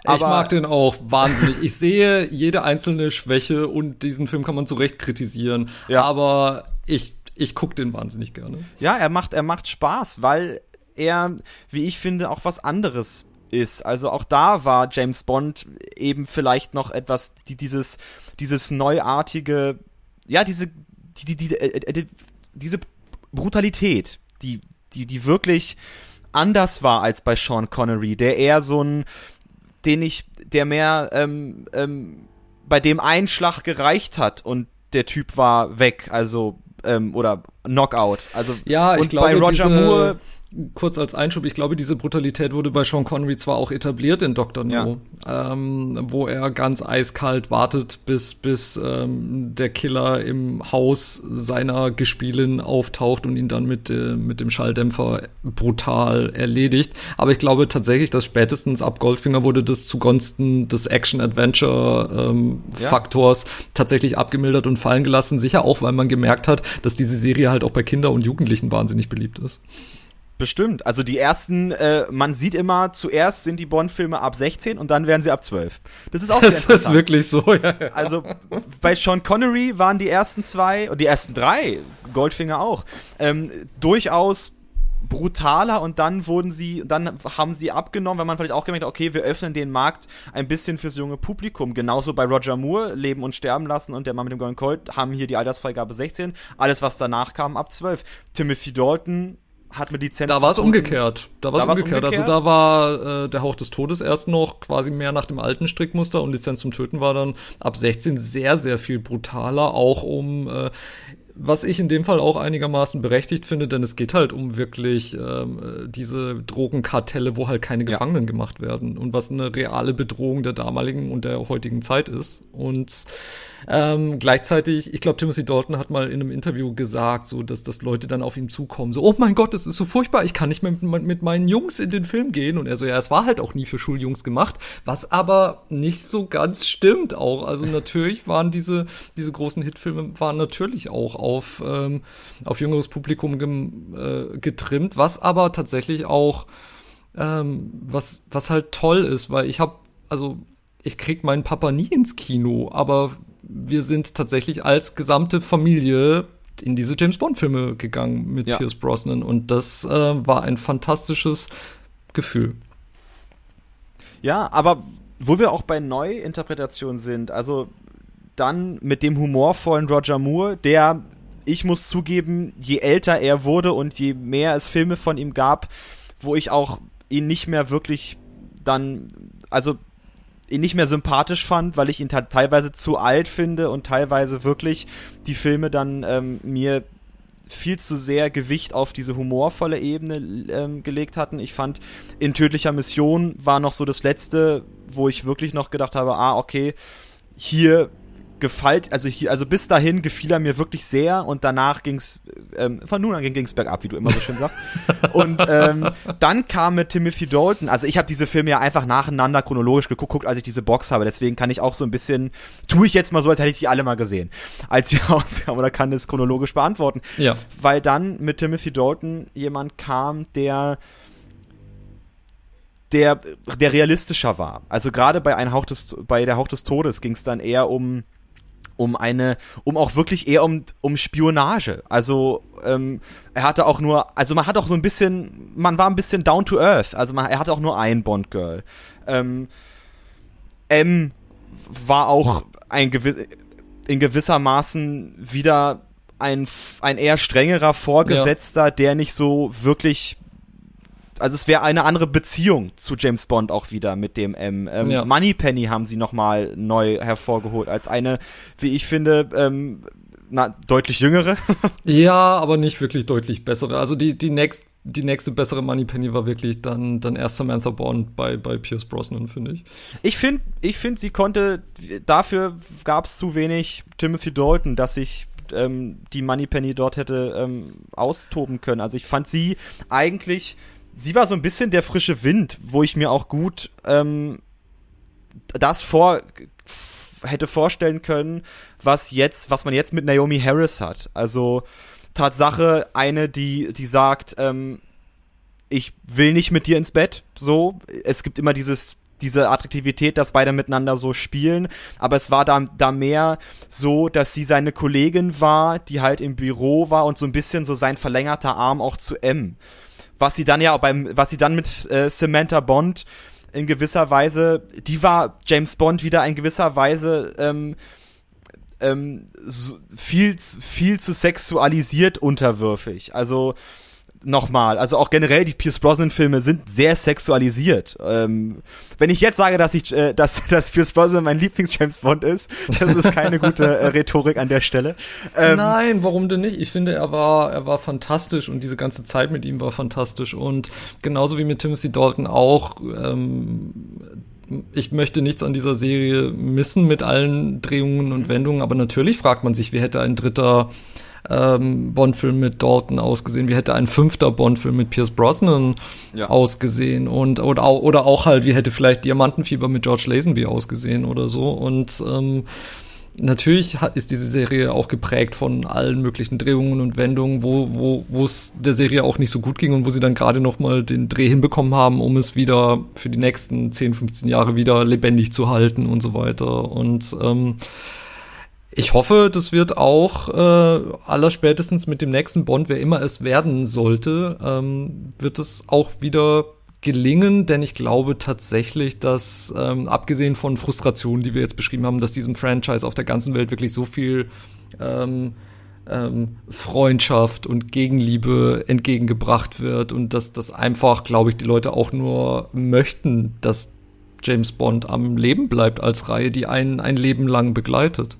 Aber ich mag den auch wahnsinnig. Ich sehe jede einzelne Schwäche und diesen Film kann man zu Recht kritisieren. Ja. Aber ich, ich gucke den wahnsinnig gerne. Ja, er macht, er macht Spaß, weil er, wie ich finde, auch was anderes ist. Also auch da war James Bond eben vielleicht noch etwas, die, dieses, dieses neuartige, ja, diese, die, die, diese, äh, äh, diese Brutalität, die, die, die wirklich anders war als bei Sean Connery, der eher so ein, den ich, der mehr ähm, ähm, bei dem Einschlag gereicht hat und der Typ war weg, also ähm, oder Knockout. Also ja, ich und glaube, bei Roger Moore kurz als Einschub, ich glaube, diese Brutalität wurde bei Sean Connery zwar auch etabliert in Dr. No, ja. ähm, wo er ganz eiskalt wartet, bis, bis ähm, der Killer im Haus seiner Gespielin auftaucht und ihn dann mit, äh, mit dem Schalldämpfer brutal erledigt. Aber ich glaube tatsächlich, dass spätestens ab Goldfinger wurde das zugunsten des Action-Adventure-Faktors ähm, ja. tatsächlich abgemildert und fallen gelassen. Sicher auch, weil man gemerkt hat, dass diese Serie halt auch bei Kindern und Jugendlichen wahnsinnig beliebt ist. Bestimmt. Also die ersten, äh, man sieht immer, zuerst sind die Bond-Filme ab 16 und dann werden sie ab 12. Das ist auch Das ist wirklich so, ja, ja. Also bei Sean Connery waren die ersten zwei und die ersten drei, Goldfinger auch, ähm, durchaus brutaler und dann wurden sie, dann haben sie abgenommen, weil man vielleicht auch gemerkt hat, okay, wir öffnen den Markt ein bisschen fürs junge Publikum. Genauso bei Roger Moore, Leben und Sterben lassen und der Mann mit dem Golden Colt haben hier die Altersfreigabe 16. Alles, was danach kam, ab 12. Timothy Dalton hat mit Lizenz. Da war es umgekehrt. Da war es umgekehrt. umgekehrt. Also da war äh, der Hauch des Todes erst noch quasi mehr nach dem alten Strickmuster und Lizenz zum Töten war dann ab 16 sehr, sehr viel brutaler, auch um äh, was ich in dem Fall auch einigermaßen berechtigt finde, denn es geht halt um wirklich ähm, diese Drogenkartelle, wo halt keine Gefangenen ja. gemacht werden und was eine reale Bedrohung der damaligen und der heutigen Zeit ist. Und ähm, gleichzeitig, ich glaube, Timothy Dalton hat mal in einem Interview gesagt, so dass, dass Leute dann auf ihn zukommen, so, oh mein Gott, das ist so furchtbar, ich kann nicht mehr mit, mit meinen Jungs in den Film gehen. Und er so, ja, es war halt auch nie für Schuljungs gemacht, was aber nicht so ganz stimmt auch. Also natürlich waren diese, diese großen Hitfilme waren natürlich auch auf, ähm, auf jüngeres Publikum gem, äh, getrimmt, was aber tatsächlich auch ähm, was, was halt toll ist, weil ich habe, also ich krieg meinen Papa nie ins Kino, aber wir sind tatsächlich als gesamte Familie in diese James Bond Filme gegangen mit ja. Pierce Brosnan und das äh, war ein fantastisches Gefühl. Ja, aber wo wir auch bei Neuinterpretationen sind, also dann mit dem humorvollen Roger Moore, der, ich muss zugeben, je älter er wurde und je mehr es Filme von ihm gab, wo ich auch ihn nicht mehr wirklich dann, also ihn nicht mehr sympathisch fand, weil ich ihn teilweise zu alt finde und teilweise wirklich die Filme dann ähm, mir viel zu sehr Gewicht auf diese humorvolle Ebene ähm, gelegt hatten. Ich fand, in tödlicher Mission war noch so das letzte, wo ich wirklich noch gedacht habe, ah, okay, hier gefällt, also hier, also bis dahin gefiel er mir wirklich sehr und danach ging's, ähm, von nun an ging's bergab, wie du immer so schön sagst. und ähm, dann kam mit Timothy Dalton, also ich habe diese Filme ja einfach nacheinander chronologisch geguckt, als ich diese Box habe, deswegen kann ich auch so ein bisschen, tue ich jetzt mal so, als hätte ich die alle mal gesehen, als sie rauskamen oder kann das chronologisch beantworten. Ja. Weil dann mit Timothy Dalton jemand kam, der der, der realistischer war. Also gerade bei ein Hauch des, bei der Hauch des Todes ging es dann eher um um eine, um auch wirklich eher um, um Spionage. Also ähm, er hatte auch nur, also man hat auch so ein bisschen, man war ein bisschen down to earth. Also man, er hatte auch nur ein Bond-Girl. Ähm, M war auch ein gewiss, in gewissermaßen wieder ein, ein eher strengerer Vorgesetzter, ja. der nicht so wirklich also es wäre eine andere Beziehung zu James Bond auch wieder mit dem M. Ähm, ja. Moneypenny haben sie nochmal neu hervorgeholt als eine, wie ich finde, ähm, na, deutlich jüngere. ja, aber nicht wirklich deutlich bessere. Also die, die, next, die nächste bessere Moneypenny war wirklich dann, dann erst Samantha Bond bei, bei Pierce Brosnan, finde ich. Ich finde, ich find, sie konnte, dafür gab es zu wenig Timothy Dalton, dass ich ähm, die Moneypenny dort hätte ähm, austoben können. Also ich fand sie eigentlich sie war so ein bisschen der frische Wind, wo ich mir auch gut ähm, das vor hätte vorstellen können, was jetzt, was man jetzt mit Naomi Harris hat. Also Tatsache eine, die die sagt, ähm, ich will nicht mit dir ins Bett. So, es gibt immer dieses diese Attraktivität, dass beide miteinander so spielen. Aber es war da, da mehr so, dass sie seine Kollegin war, die halt im Büro war und so ein bisschen so sein verlängerter Arm auch zu M was sie dann ja beim, was sie dann mit äh, Samantha Bond in gewisser Weise, die war James Bond wieder in gewisser Weise ähm, ähm, so viel, viel zu sexualisiert unterwürfig. Also nochmal. Also auch generell die Pierce Brosnan-Filme sind sehr sexualisiert. Ähm, wenn ich jetzt sage, dass ich, äh, dass, dass Pierce Brosnan mein Lieblings-James Bond ist, das ist keine gute äh, Rhetorik an der Stelle. Ähm, Nein, warum denn nicht? Ich finde, er war, er war fantastisch und diese ganze Zeit mit ihm war fantastisch und genauso wie mit Timothy Dalton auch. Ähm, ich möchte nichts an dieser Serie missen mit allen Drehungen und Wendungen, aber natürlich fragt man sich, wie hätte ein dritter ähm, Bond-Film mit Dalton ausgesehen, wie hätte ein fünfter Bond-Film mit Pierce Brosnan ja. ausgesehen und oder, oder auch halt, wie hätte vielleicht Diamantenfieber mit George Lazenby ausgesehen oder so und ähm, Natürlich ist diese Serie auch geprägt von allen möglichen Drehungen und Wendungen, wo wo wo es der Serie auch nicht so gut ging und wo sie dann gerade noch mal den Dreh hinbekommen haben, um es wieder für die nächsten 10, 15 Jahre wieder lebendig zu halten und so weiter. Und ähm, ich hoffe, das wird auch äh, allerspätestens mit dem nächsten Bond, wer immer es werden sollte, ähm, wird es auch wieder gelingen, denn ich glaube tatsächlich, dass ähm, abgesehen von Frustrationen, die wir jetzt beschrieben haben, dass diesem Franchise auf der ganzen Welt wirklich so viel ähm, ähm, Freundschaft und Gegenliebe entgegengebracht wird und dass das einfach, glaube ich, die Leute auch nur möchten, dass James Bond am Leben bleibt als Reihe, die einen ein Leben lang begleitet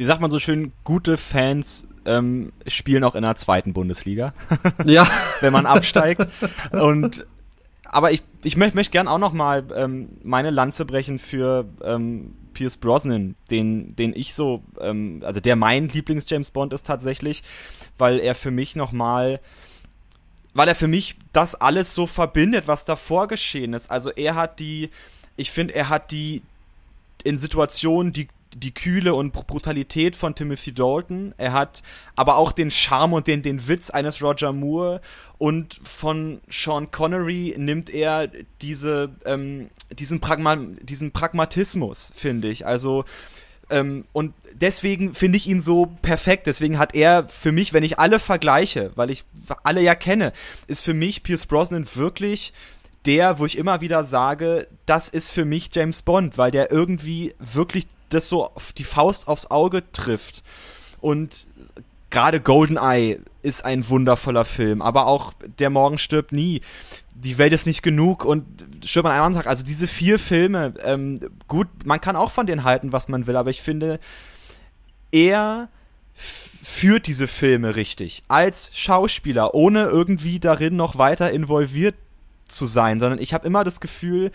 wie sagt man so schön, gute Fans ähm, spielen auch in der zweiten Bundesliga. ja. Wenn man absteigt. Und aber ich, ich möchte möcht gern auch noch mal ähm, meine Lanze brechen für ähm, Pierce Brosnan, den, den ich so, ähm, also der mein Lieblings-James Bond ist tatsächlich, weil er für mich noch mal weil er für mich das alles so verbindet, was davor geschehen ist. Also er hat die, ich finde, er hat die in Situationen, die die Kühle und Brutalität von Timothy Dalton. Er hat aber auch den Charme und den, den Witz eines Roger Moore. Und von Sean Connery nimmt er diese, ähm, diesen, Pragma diesen Pragmatismus, finde ich. Also, ähm, und deswegen finde ich ihn so perfekt. Deswegen hat er für mich, wenn ich alle vergleiche, weil ich alle ja kenne, ist für mich Pierce Brosnan wirklich der, wo ich immer wieder sage, das ist für mich James Bond, weil der irgendwie wirklich das so die Faust aufs Auge trifft. Und gerade Goldeneye ist ein wundervoller Film, aber auch Der Morgen stirbt nie. Die Welt ist nicht genug und stirbt an einem Tag. Also diese vier Filme, ähm, gut, man kann auch von denen halten, was man will, aber ich finde, er führt diese Filme richtig. Als Schauspieler, ohne irgendwie darin noch weiter involviert zu sein, sondern ich habe immer das Gefühl,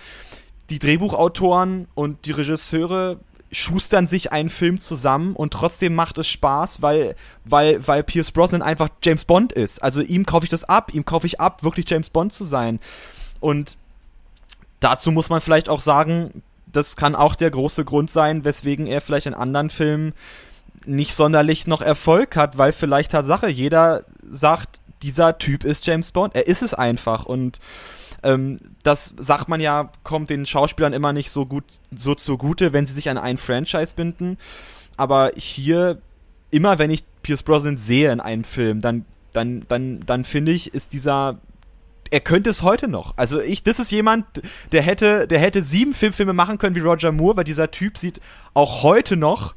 die Drehbuchautoren und die Regisseure schustern sich einen Film zusammen und trotzdem macht es Spaß, weil, weil, weil Pierce Brosnan einfach James Bond ist. Also ihm kaufe ich das ab, ihm kaufe ich ab, wirklich James Bond zu sein. Und dazu muss man vielleicht auch sagen, das kann auch der große Grund sein, weswegen er vielleicht in anderen Filmen nicht sonderlich noch Erfolg hat, weil vielleicht Tatsache jeder sagt, dieser Typ ist James Bond. Er ist es einfach und ähm, das sagt man ja, kommt den Schauspielern immer nicht so gut so zugute, wenn sie sich an einen Franchise binden. Aber hier, immer wenn ich Pierce Brosnan sehe in einem Film, dann, dann, dann, dann finde ich, ist dieser er könnte es heute noch. Also ich, das ist jemand, der hätte, der hätte sieben Filmfilme machen können wie Roger Moore, weil dieser Typ sieht auch heute noch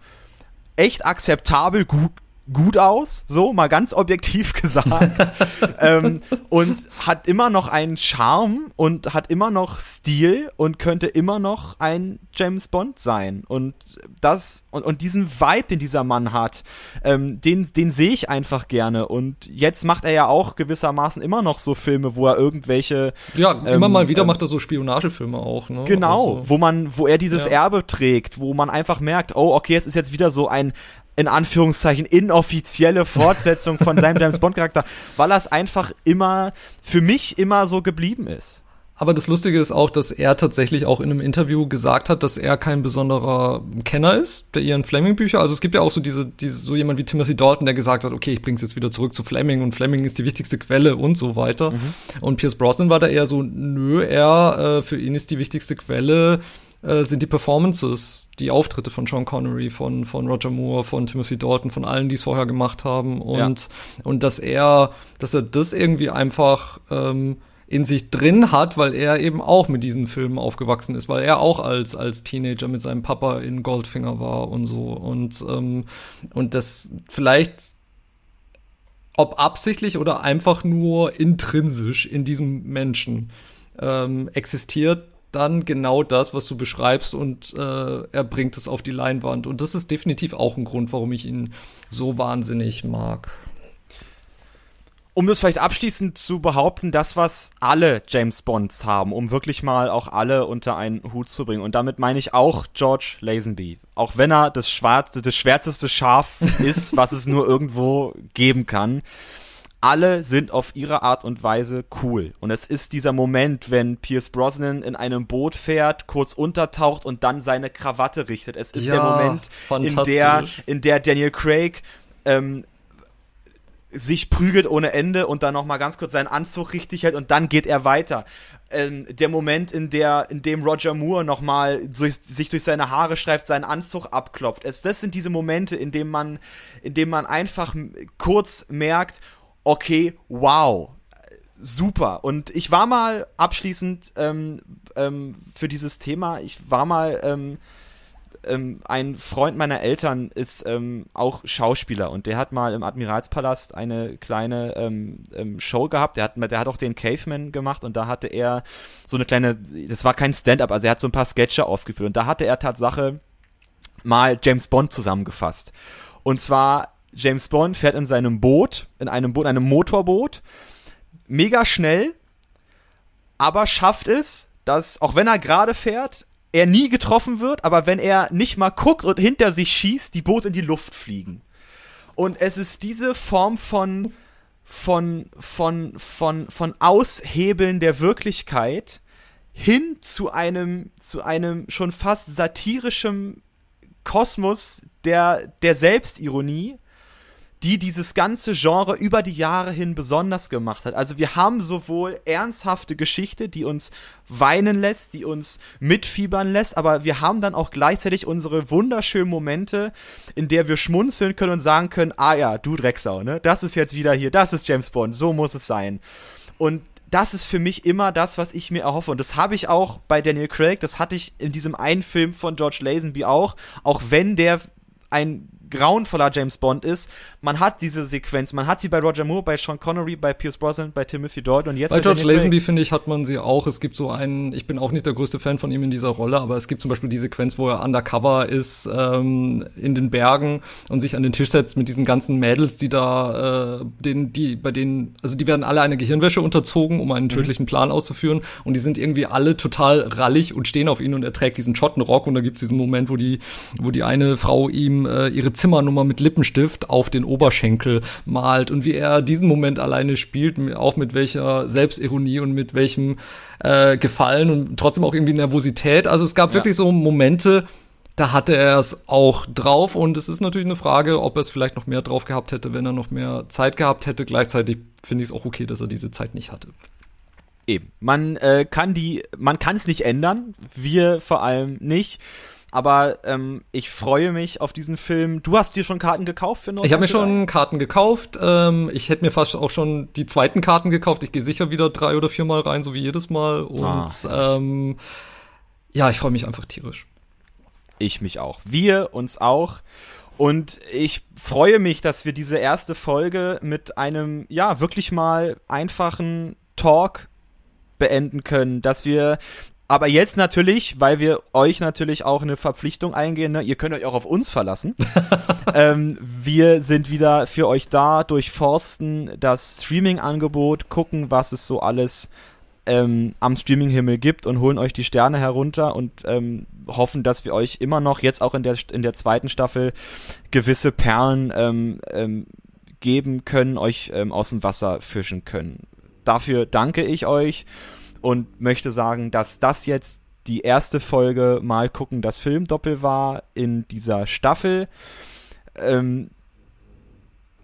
echt akzeptabel gut, gut aus, so mal ganz objektiv gesagt. ähm, und hat immer noch einen Charme und hat immer noch Stil und könnte immer noch ein James Bond sein. Und das und, und diesen Vibe, den dieser Mann hat, ähm, den, den sehe ich einfach gerne. Und jetzt macht er ja auch gewissermaßen immer noch so Filme, wo er irgendwelche. Ja, immer ähm, mal wieder ähm, macht er so Spionagefilme auch, ne? Genau, also, wo man, wo er dieses ja. Erbe trägt, wo man einfach merkt, oh, okay, es ist jetzt wieder so ein in Anführungszeichen inoffizielle Fortsetzung von seinem James Bond Charakter, weil das einfach immer für mich immer so geblieben ist. Aber das Lustige ist auch, dass er tatsächlich auch in einem Interview gesagt hat, dass er kein besonderer Kenner ist der Ian Fleming Bücher. Also es gibt ja auch so diese, diese so jemand wie Timothy Dalton, der gesagt hat, okay, ich bring's jetzt wieder zurück zu Fleming und Fleming ist die wichtigste Quelle und so weiter. Mhm. Und Pierce Brosnan war da eher so, nö, er äh, für ihn ist die wichtigste Quelle äh, sind die Performances, die Auftritte von Sean Connery, von, von Roger Moore, von Timothy Dalton, von allen, die es vorher gemacht haben. Und, ja. und dass er, dass er das irgendwie einfach ähm, in sich drin hat, weil er eben auch mit diesen Filmen aufgewachsen ist, weil er auch als, als Teenager mit seinem Papa in Goldfinger war und so. Und, ähm, und das vielleicht ob absichtlich oder einfach nur intrinsisch in diesem Menschen ähm, existiert, dann genau das, was du beschreibst und äh, er bringt es auf die Leinwand. Und das ist definitiv auch ein Grund, warum ich ihn so wahnsinnig mag. Um das vielleicht abschließend zu behaupten, das, was alle James Bonds haben, um wirklich mal auch alle unter einen Hut zu bringen. Und damit meine ich auch George Lazenby. Auch wenn er das, schwarze, das schwärzeste Schaf ist, was es nur irgendwo geben kann alle sind auf ihre Art und Weise cool. Und es ist dieser Moment, wenn Pierce Brosnan in einem Boot fährt, kurz untertaucht und dann seine Krawatte richtet. Es ist ja, der Moment, in der, in der Daniel Craig ähm, sich prügelt ohne Ende und dann nochmal ganz kurz seinen Anzug richtig hält und dann geht er weiter. Ähm, der Moment, in der, in dem Roger Moore nochmal durch, sich durch seine Haare streift, seinen Anzug abklopft. Es, das sind diese Momente, in denen man, in denen man einfach kurz merkt, okay, wow, super. Und ich war mal abschließend ähm, ähm, für dieses Thema, ich war mal, ähm, ähm ein Freund meiner Eltern ist ähm, auch Schauspieler und der hat mal im Admiralspalast eine kleine ähm, Show gehabt. Der hat, der hat auch den Caveman gemacht und da hatte er so eine kleine, das war kein Stand-up, also er hat so ein paar Sketche aufgeführt und da hatte er Tatsache mal James Bond zusammengefasst. Und zwar James Bond fährt in seinem Boot, in einem Boot, einem Motorboot, mega schnell, aber schafft es, dass, auch wenn er gerade fährt, er nie getroffen wird, aber wenn er nicht mal guckt und hinter sich schießt, die Boote in die Luft fliegen. Und es ist diese Form von, von, von, von, von Aushebeln der Wirklichkeit hin zu einem, zu einem schon fast satirischen Kosmos der, der Selbstironie, die dieses ganze Genre über die Jahre hin besonders gemacht hat. Also wir haben sowohl ernsthafte Geschichte, die uns weinen lässt, die uns mitfiebern lässt, aber wir haben dann auch gleichzeitig unsere wunderschönen Momente, in der wir schmunzeln können und sagen können, ah ja, du Drecksau, ne? Das ist jetzt wieder hier, das ist James Bond, so muss es sein. Und das ist für mich immer das, was ich mir erhoffe. Und das habe ich auch bei Daniel Craig, das hatte ich in diesem einen Film von George Lazenby auch, auch wenn der ein grauenvoller James Bond ist. Man hat diese Sequenz, man hat sie bei Roger Moore, bei Sean Connery, bei Pierce Brosnan, bei Timothy Dalton und jetzt bei George Lazenby finde ich hat man sie auch. Es gibt so einen, ich bin auch nicht der größte Fan von ihm in dieser Rolle, aber es gibt zum Beispiel die Sequenz, wo er undercover ist ähm, in den Bergen und sich an den Tisch setzt mit diesen ganzen Mädels, die da, äh, den, die bei denen, also die werden alle eine Gehirnwäsche unterzogen, um einen mhm. tödlichen mhm. Plan auszuführen und die sind irgendwie alle total rallig und stehen auf ihn und er trägt diesen Schottenrock und da gibt es diesen Moment, wo die, wo die eine Frau ihm äh, ihre Zimmernummer mit Lippenstift auf den Oberschenkel malt und wie er diesen Moment alleine spielt, auch mit welcher Selbstironie und mit welchem äh, Gefallen und trotzdem auch irgendwie Nervosität. Also es gab ja. wirklich so Momente, da hatte er es auch drauf und es ist natürlich eine Frage, ob er es vielleicht noch mehr drauf gehabt hätte, wenn er noch mehr Zeit gehabt hätte. Gleichzeitig finde ich es auch okay, dass er diese Zeit nicht hatte. Eben, man äh, kann die, man kann es nicht ändern, wir vor allem nicht. Aber ähm, ich freue mich auf diesen Film. Du hast dir schon Karten gekauft für Nordrhein? Ich habe mir schon Karten gekauft. Ähm, ich hätte mir fast auch schon die zweiten Karten gekauft. Ich gehe sicher wieder drei oder viermal rein, so wie jedes Mal. Und ah, ähm, ja, ich freue mich einfach tierisch. Ich mich auch. Wir uns auch. Und ich freue mich, dass wir diese erste Folge mit einem, ja, wirklich mal einfachen Talk beenden können, dass wir aber jetzt natürlich, weil wir euch natürlich auch eine Verpflichtung eingehen, ne? ihr könnt euch auch auf uns verlassen. ähm, wir sind wieder für euch da, durchforsten das Streaming-Angebot, gucken, was es so alles ähm, am Streaming-Himmel gibt und holen euch die Sterne herunter und ähm, hoffen, dass wir euch immer noch jetzt auch in der, in der zweiten Staffel gewisse Perlen ähm, ähm, geben können, euch ähm, aus dem Wasser fischen können. Dafür danke ich euch und möchte sagen, dass das jetzt die erste Folge mal gucken, das Filmdoppel war in dieser Staffel. Ähm,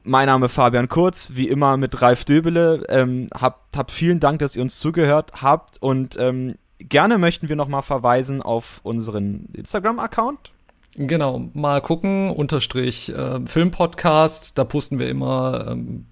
mein Name ist Fabian Kurz, wie immer mit Ralf Döbele. Ähm, habt, habt vielen Dank, dass ihr uns zugehört habt und ähm, gerne möchten wir nochmal verweisen auf unseren Instagram-Account. Genau, mal gucken, unterstrich äh, Filmpodcast, da posten wir immer ähm,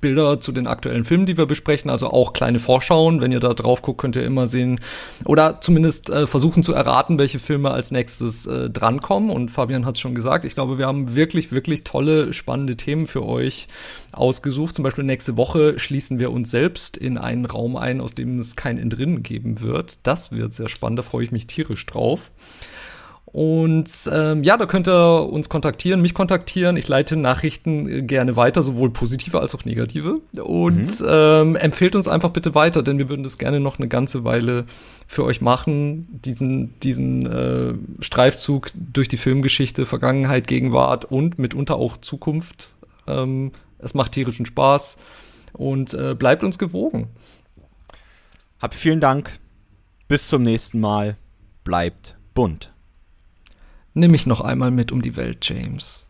Bilder zu den aktuellen Filmen, die wir besprechen, also auch kleine Vorschauen. Wenn ihr da drauf guckt, könnt ihr immer sehen oder zumindest äh, versuchen zu erraten, welche Filme als nächstes äh, drankommen. Und Fabian hat es schon gesagt, ich glaube, wir haben wirklich, wirklich tolle, spannende Themen für euch ausgesucht. Zum Beispiel nächste Woche schließen wir uns selbst in einen Raum ein, aus dem es kein Entrinnen geben wird. Das wird sehr spannend, da freue ich mich tierisch drauf. Und ähm, ja, da könnt ihr uns kontaktieren, mich kontaktieren. Ich leite Nachrichten äh, gerne weiter, sowohl positive als auch negative. Und mhm. ähm, empfehlt uns einfach bitte weiter, denn wir würden das gerne noch eine ganze Weile für euch machen. Diesen, diesen äh, Streifzug durch die Filmgeschichte, Vergangenheit, Gegenwart und mitunter auch Zukunft. Ähm, es macht tierischen Spaß und äh, bleibt uns gewogen. Habt vielen Dank. Bis zum nächsten Mal. Bleibt bunt. Nimm mich noch einmal mit um die Welt, James.